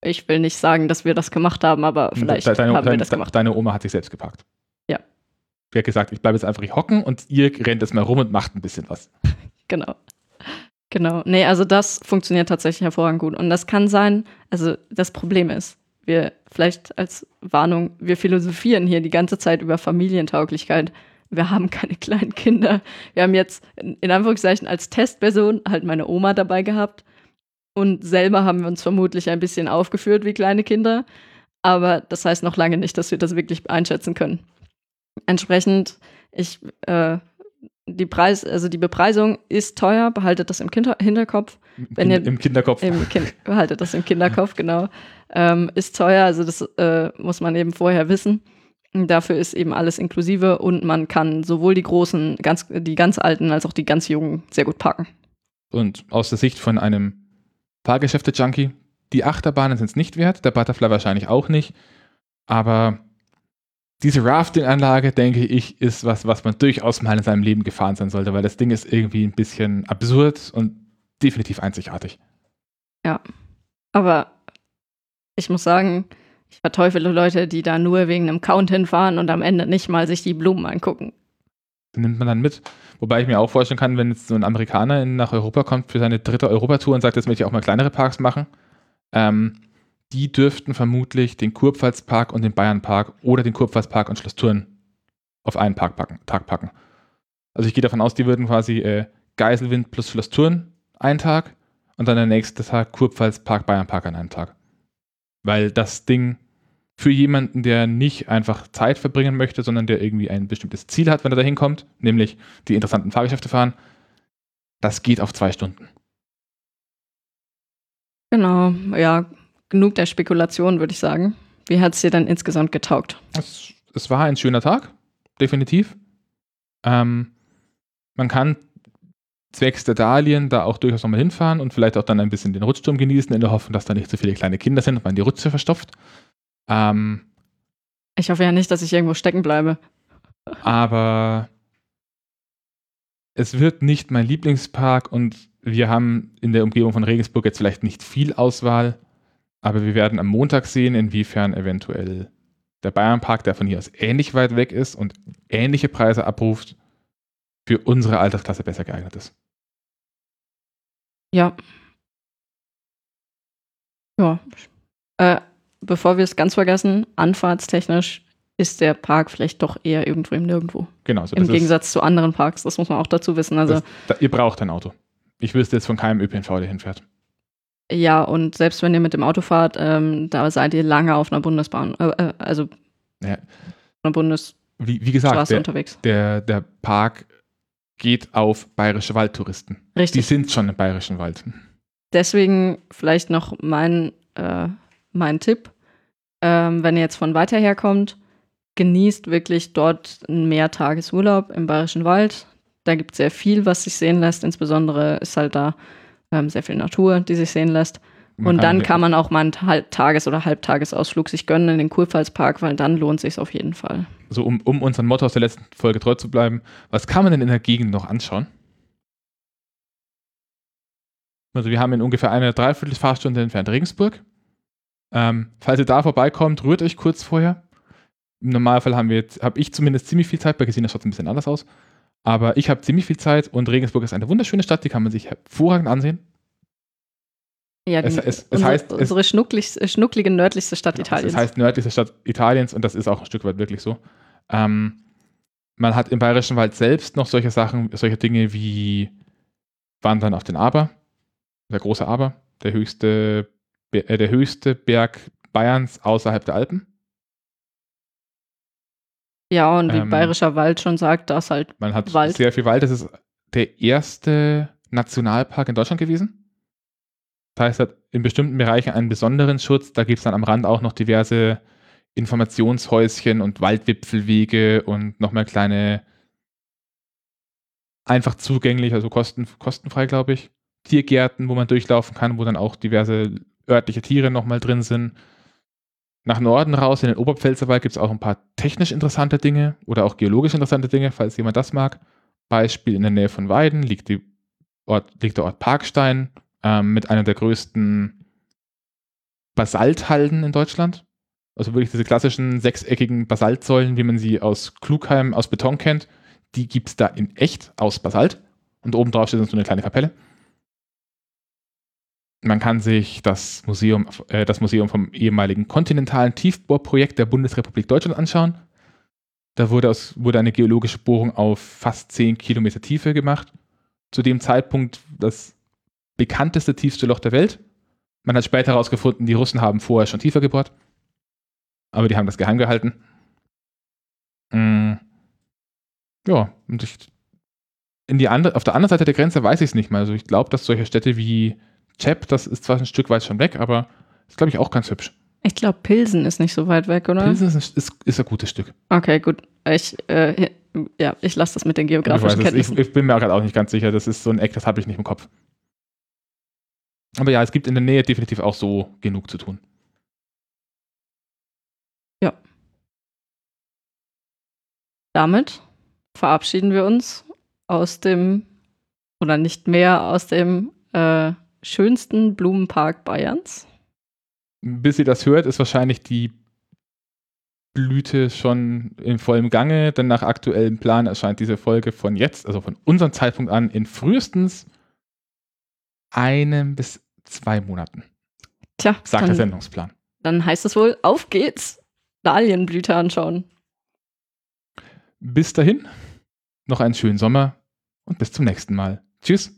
Ich will nicht sagen, dass wir das gemacht haben, aber vielleicht deine, haben deine, wir das gemacht. Deine Oma hat sich selbst geparkt. Ja. Sie hat gesagt, ich bleibe jetzt einfach hier hocken und ihr rennt jetzt mal rum und macht ein bisschen was. Genau. Genau. Nee, also das funktioniert tatsächlich hervorragend gut. Und das kann sein, also das Problem ist, wir vielleicht als Warnung, wir philosophieren hier die ganze Zeit über Familientauglichkeit. Wir haben keine kleinen Kinder. Wir haben jetzt in Anführungszeichen als Testperson halt meine Oma dabei gehabt. Und selber haben wir uns vermutlich ein bisschen aufgeführt wie kleine Kinder. Aber das heißt noch lange nicht, dass wir das wirklich einschätzen können. Entsprechend, ich, äh, die Preis, also die Bepreisung ist teuer, behaltet das im Hinterkopf. Wenn Im, ihr, Im Kinderkopf. im kind, behaltet das im Kinderkopf, genau. Ähm, ist teuer, also das äh, muss man eben vorher wissen. Dafür ist eben alles inklusive und man kann sowohl die großen, ganz, die ganz alten als auch die ganz jungen sehr gut parken. Und aus der Sicht von einem Fahrgeschäfte-Junkie, die Achterbahnen sind es nicht wert, der Butterfly wahrscheinlich auch nicht. Aber diese Rafting-Anlage, denke ich, ist was, was man durchaus mal in seinem Leben gefahren sein sollte, weil das Ding ist irgendwie ein bisschen absurd und definitiv einzigartig. Aber ich muss sagen, ich verteufele Leute, die da nur wegen einem Count hinfahren und am Ende nicht mal sich die Blumen angucken. Den nimmt man dann mit. Wobei ich mir auch vorstellen kann, wenn jetzt so ein Amerikaner nach Europa kommt für seine dritte Europatour und sagt, jetzt möchte ich auch mal kleinere Parks machen, ähm, die dürften vermutlich den Kurpfalzpark und den Bayernpark oder den Kurpfalzpark und Schloss Thurn auf einen Park packen, Tag packen. Also ich gehe davon aus, die würden quasi äh, Geiselwind plus Schloss Thurn einen Tag und dann der nächste Tag Kurpfalzpark, Bayernpark an einem Tag. Weil das Ding für jemanden, der nicht einfach Zeit verbringen möchte, sondern der irgendwie ein bestimmtes Ziel hat, wenn er da hinkommt, nämlich die interessanten Fahrgeschäfte fahren, das geht auf zwei Stunden. Genau, ja, genug der Spekulation, würde ich sagen. Wie hat es dir dann insgesamt getaugt? Es, es war ein schöner Tag, definitiv. Ähm, man kann zwecks der Dahlien da auch durchaus nochmal hinfahren und vielleicht auch dann ein bisschen den Rutschturm genießen, in der Hoffnung, dass da nicht so viele kleine Kinder sind und man die Rutsche verstopft. Ähm, Ich hoffe ja nicht, dass ich irgendwo stecken bleibe. aber es wird nicht mein Lieblingspark und wir haben in der Umgebung von Regensburg jetzt vielleicht nicht viel Auswahl, aber wir werden am Montag sehen, inwiefern eventuell der Bayernpark, der von hier aus ähnlich weit weg ist und ähnliche Preise abruft, für unsere Altersklasse besser geeignet ist. Ja. Ja. Äh, bevor wir es ganz vergessen, anfahrtstechnisch ist der Park vielleicht doch eher irgendwo im Nirgendwo. Genau, also Im Gegensatz zu anderen Parks, das muss man auch dazu wissen. Also, ist, das, da, ihr braucht ein Auto. Ich wüsste jetzt von keinem ÖPNV, der hinfährt. ja, und selbst wenn ihr mit dem Auto fahrt, ähm, da seid ihr lange auf einer Bundesbahn, äh, äh, also Ja. einer Bundesstraße Wie, wie gesagt, der, unterwegs. der, der Park geht auf bayerische Waldtouristen. Die Richtig. sind schon im bayerischen Wald. Deswegen vielleicht noch mein, äh, mein Tipp. Ähm, wenn ihr jetzt von weiter her kommt, genießt wirklich dort einen Mehrtagesurlaub im Bayerischen Wald. Da gibt es sehr viel, was sich sehen lässt. Insbesondere ist halt da ähm, sehr viel Natur, die sich sehen lässt. Man und dann kann man auch mal einen Halb- Tages- oder Halbtagesausflug sich gönnen in den Kurpfalzpark, weil dann lohnt sich auf jeden Fall. so um, um unserem Motto aus der letzten Folge treu zu bleiben, was kann man denn in der Gegend noch anschauen? Also wir haben in ungefähr eine Dreiviertel Fahrstunde entfernt Regensburg. Ähm, falls ihr da vorbeikommt, rührt euch kurz vorher. Im Normalfall haben wir jetzt, habe ich zumindest ziemlich viel Zeit, bei Gesina schaut es ein bisschen anders aus. Aber ich habe ziemlich viel Zeit und Regensburg ist eine wunderschöne Stadt, die kann man sich hervorragend ansehen. Ja, Es- die, es- es unsere, heißt- es- unsere schnucklig, äh, schnucklige nördlichste Stadt Italiens. Das heißt nördlichste Stadt Italiens und das ist auch ein Stück weit wirklich so. Ähm, man hat im Bayerischen Wald selbst noch solche Sachen, solche Dinge wie Wandern auf den Aber, der große Aber, der höchste, äh, der höchste Berg Bayerns außerhalb der Alpen. ja, und wie ähm, Bayerischer Wald schon sagt, das halt Man hat Wald. sehr viel Wald. Das ist der erste Nationalpark in Deutschland gewesen. Das heißt, hat in bestimmten Bereichen einen besonderen Schutz. Da gibt es dann am Rand auch noch diverse Informationshäuschen und Waldwipfelwege und nochmal kleine, einfach zugänglich, also kosten, kostenfrei, glaube ich, Tiergärten, wo man durchlaufen kann, wo dann auch diverse örtliche Tiere nochmal drin sind. Nach Norden raus in den Oberpfälzerwald gibt es auch ein paar technisch interessante Dinge oder auch geologisch interessante Dinge, falls jemand das mag. Beispiel in der Nähe von Weiden liegt, Ort, liegt der Ort Parkstein ähm, mit einer der größten Basalthalden in Deutschland. Also wirklich diese klassischen sechseckigen Basaltsäulen, wie man sie aus Klugheim aus Beton kennt, die gibt es da in echt aus Basalt. Und oben drauf steht so eine kleine Kapelle. Man kann sich das Museum, äh, das Museum vom ehemaligen kontinentalen Tiefbohrprojekt der Bundesrepublik Deutschland anschauen. Da wurde, aus, wurde eine geologische Bohrung auf fast 10 Kilometer Tiefe gemacht. Zu dem Zeitpunkt das bekannteste tiefste Loch der Welt. Man hat später herausgefunden, die Russen haben vorher schon tiefer gebohrt. Aber die haben das geheim gehalten. Mm. Ja, und ich, in die andere, auf der anderen Seite der Grenze weiß ich es nicht mal. Also ich glaube, dass solche Städte wie Chep, das ist zwar ein Stück weit schon weg, aber ist, glaube ich, auch ganz hübsch. Ich glaube, Pilsen ist nicht so weit weg, oder? Pilsen ist ein, ist, ist ein gutes Stück. Okay, gut. Ich, äh, ja, ich lasse das mit den geografischen ich Kenntnissen. Ich, ich, bin mir gerade auch nicht ganz sicher. Das ist so ein Eck, das habe ich nicht im Kopf. Aber ja, es gibt in der Nähe definitiv auch so genug zu tun. Ja. Damit verabschieden wir uns aus dem, oder nicht mehr aus dem äh, schönsten Blumenpark Bayerns. Bis ihr das hört, ist wahrscheinlich die Blüte schon in vollem Gange, denn nach aktuellem Plan erscheint diese Folge von jetzt, also von unserem Zeitpunkt an, in frühestens einem bis zwei Monaten. Tja, sagt dann, der Sendungsplan. Dann heißt es wohl, auf geht's. Dahlienblüte anschauen. Bis dahin, noch einen schönen Sommer und bis zum nächsten Mal. Tschüss.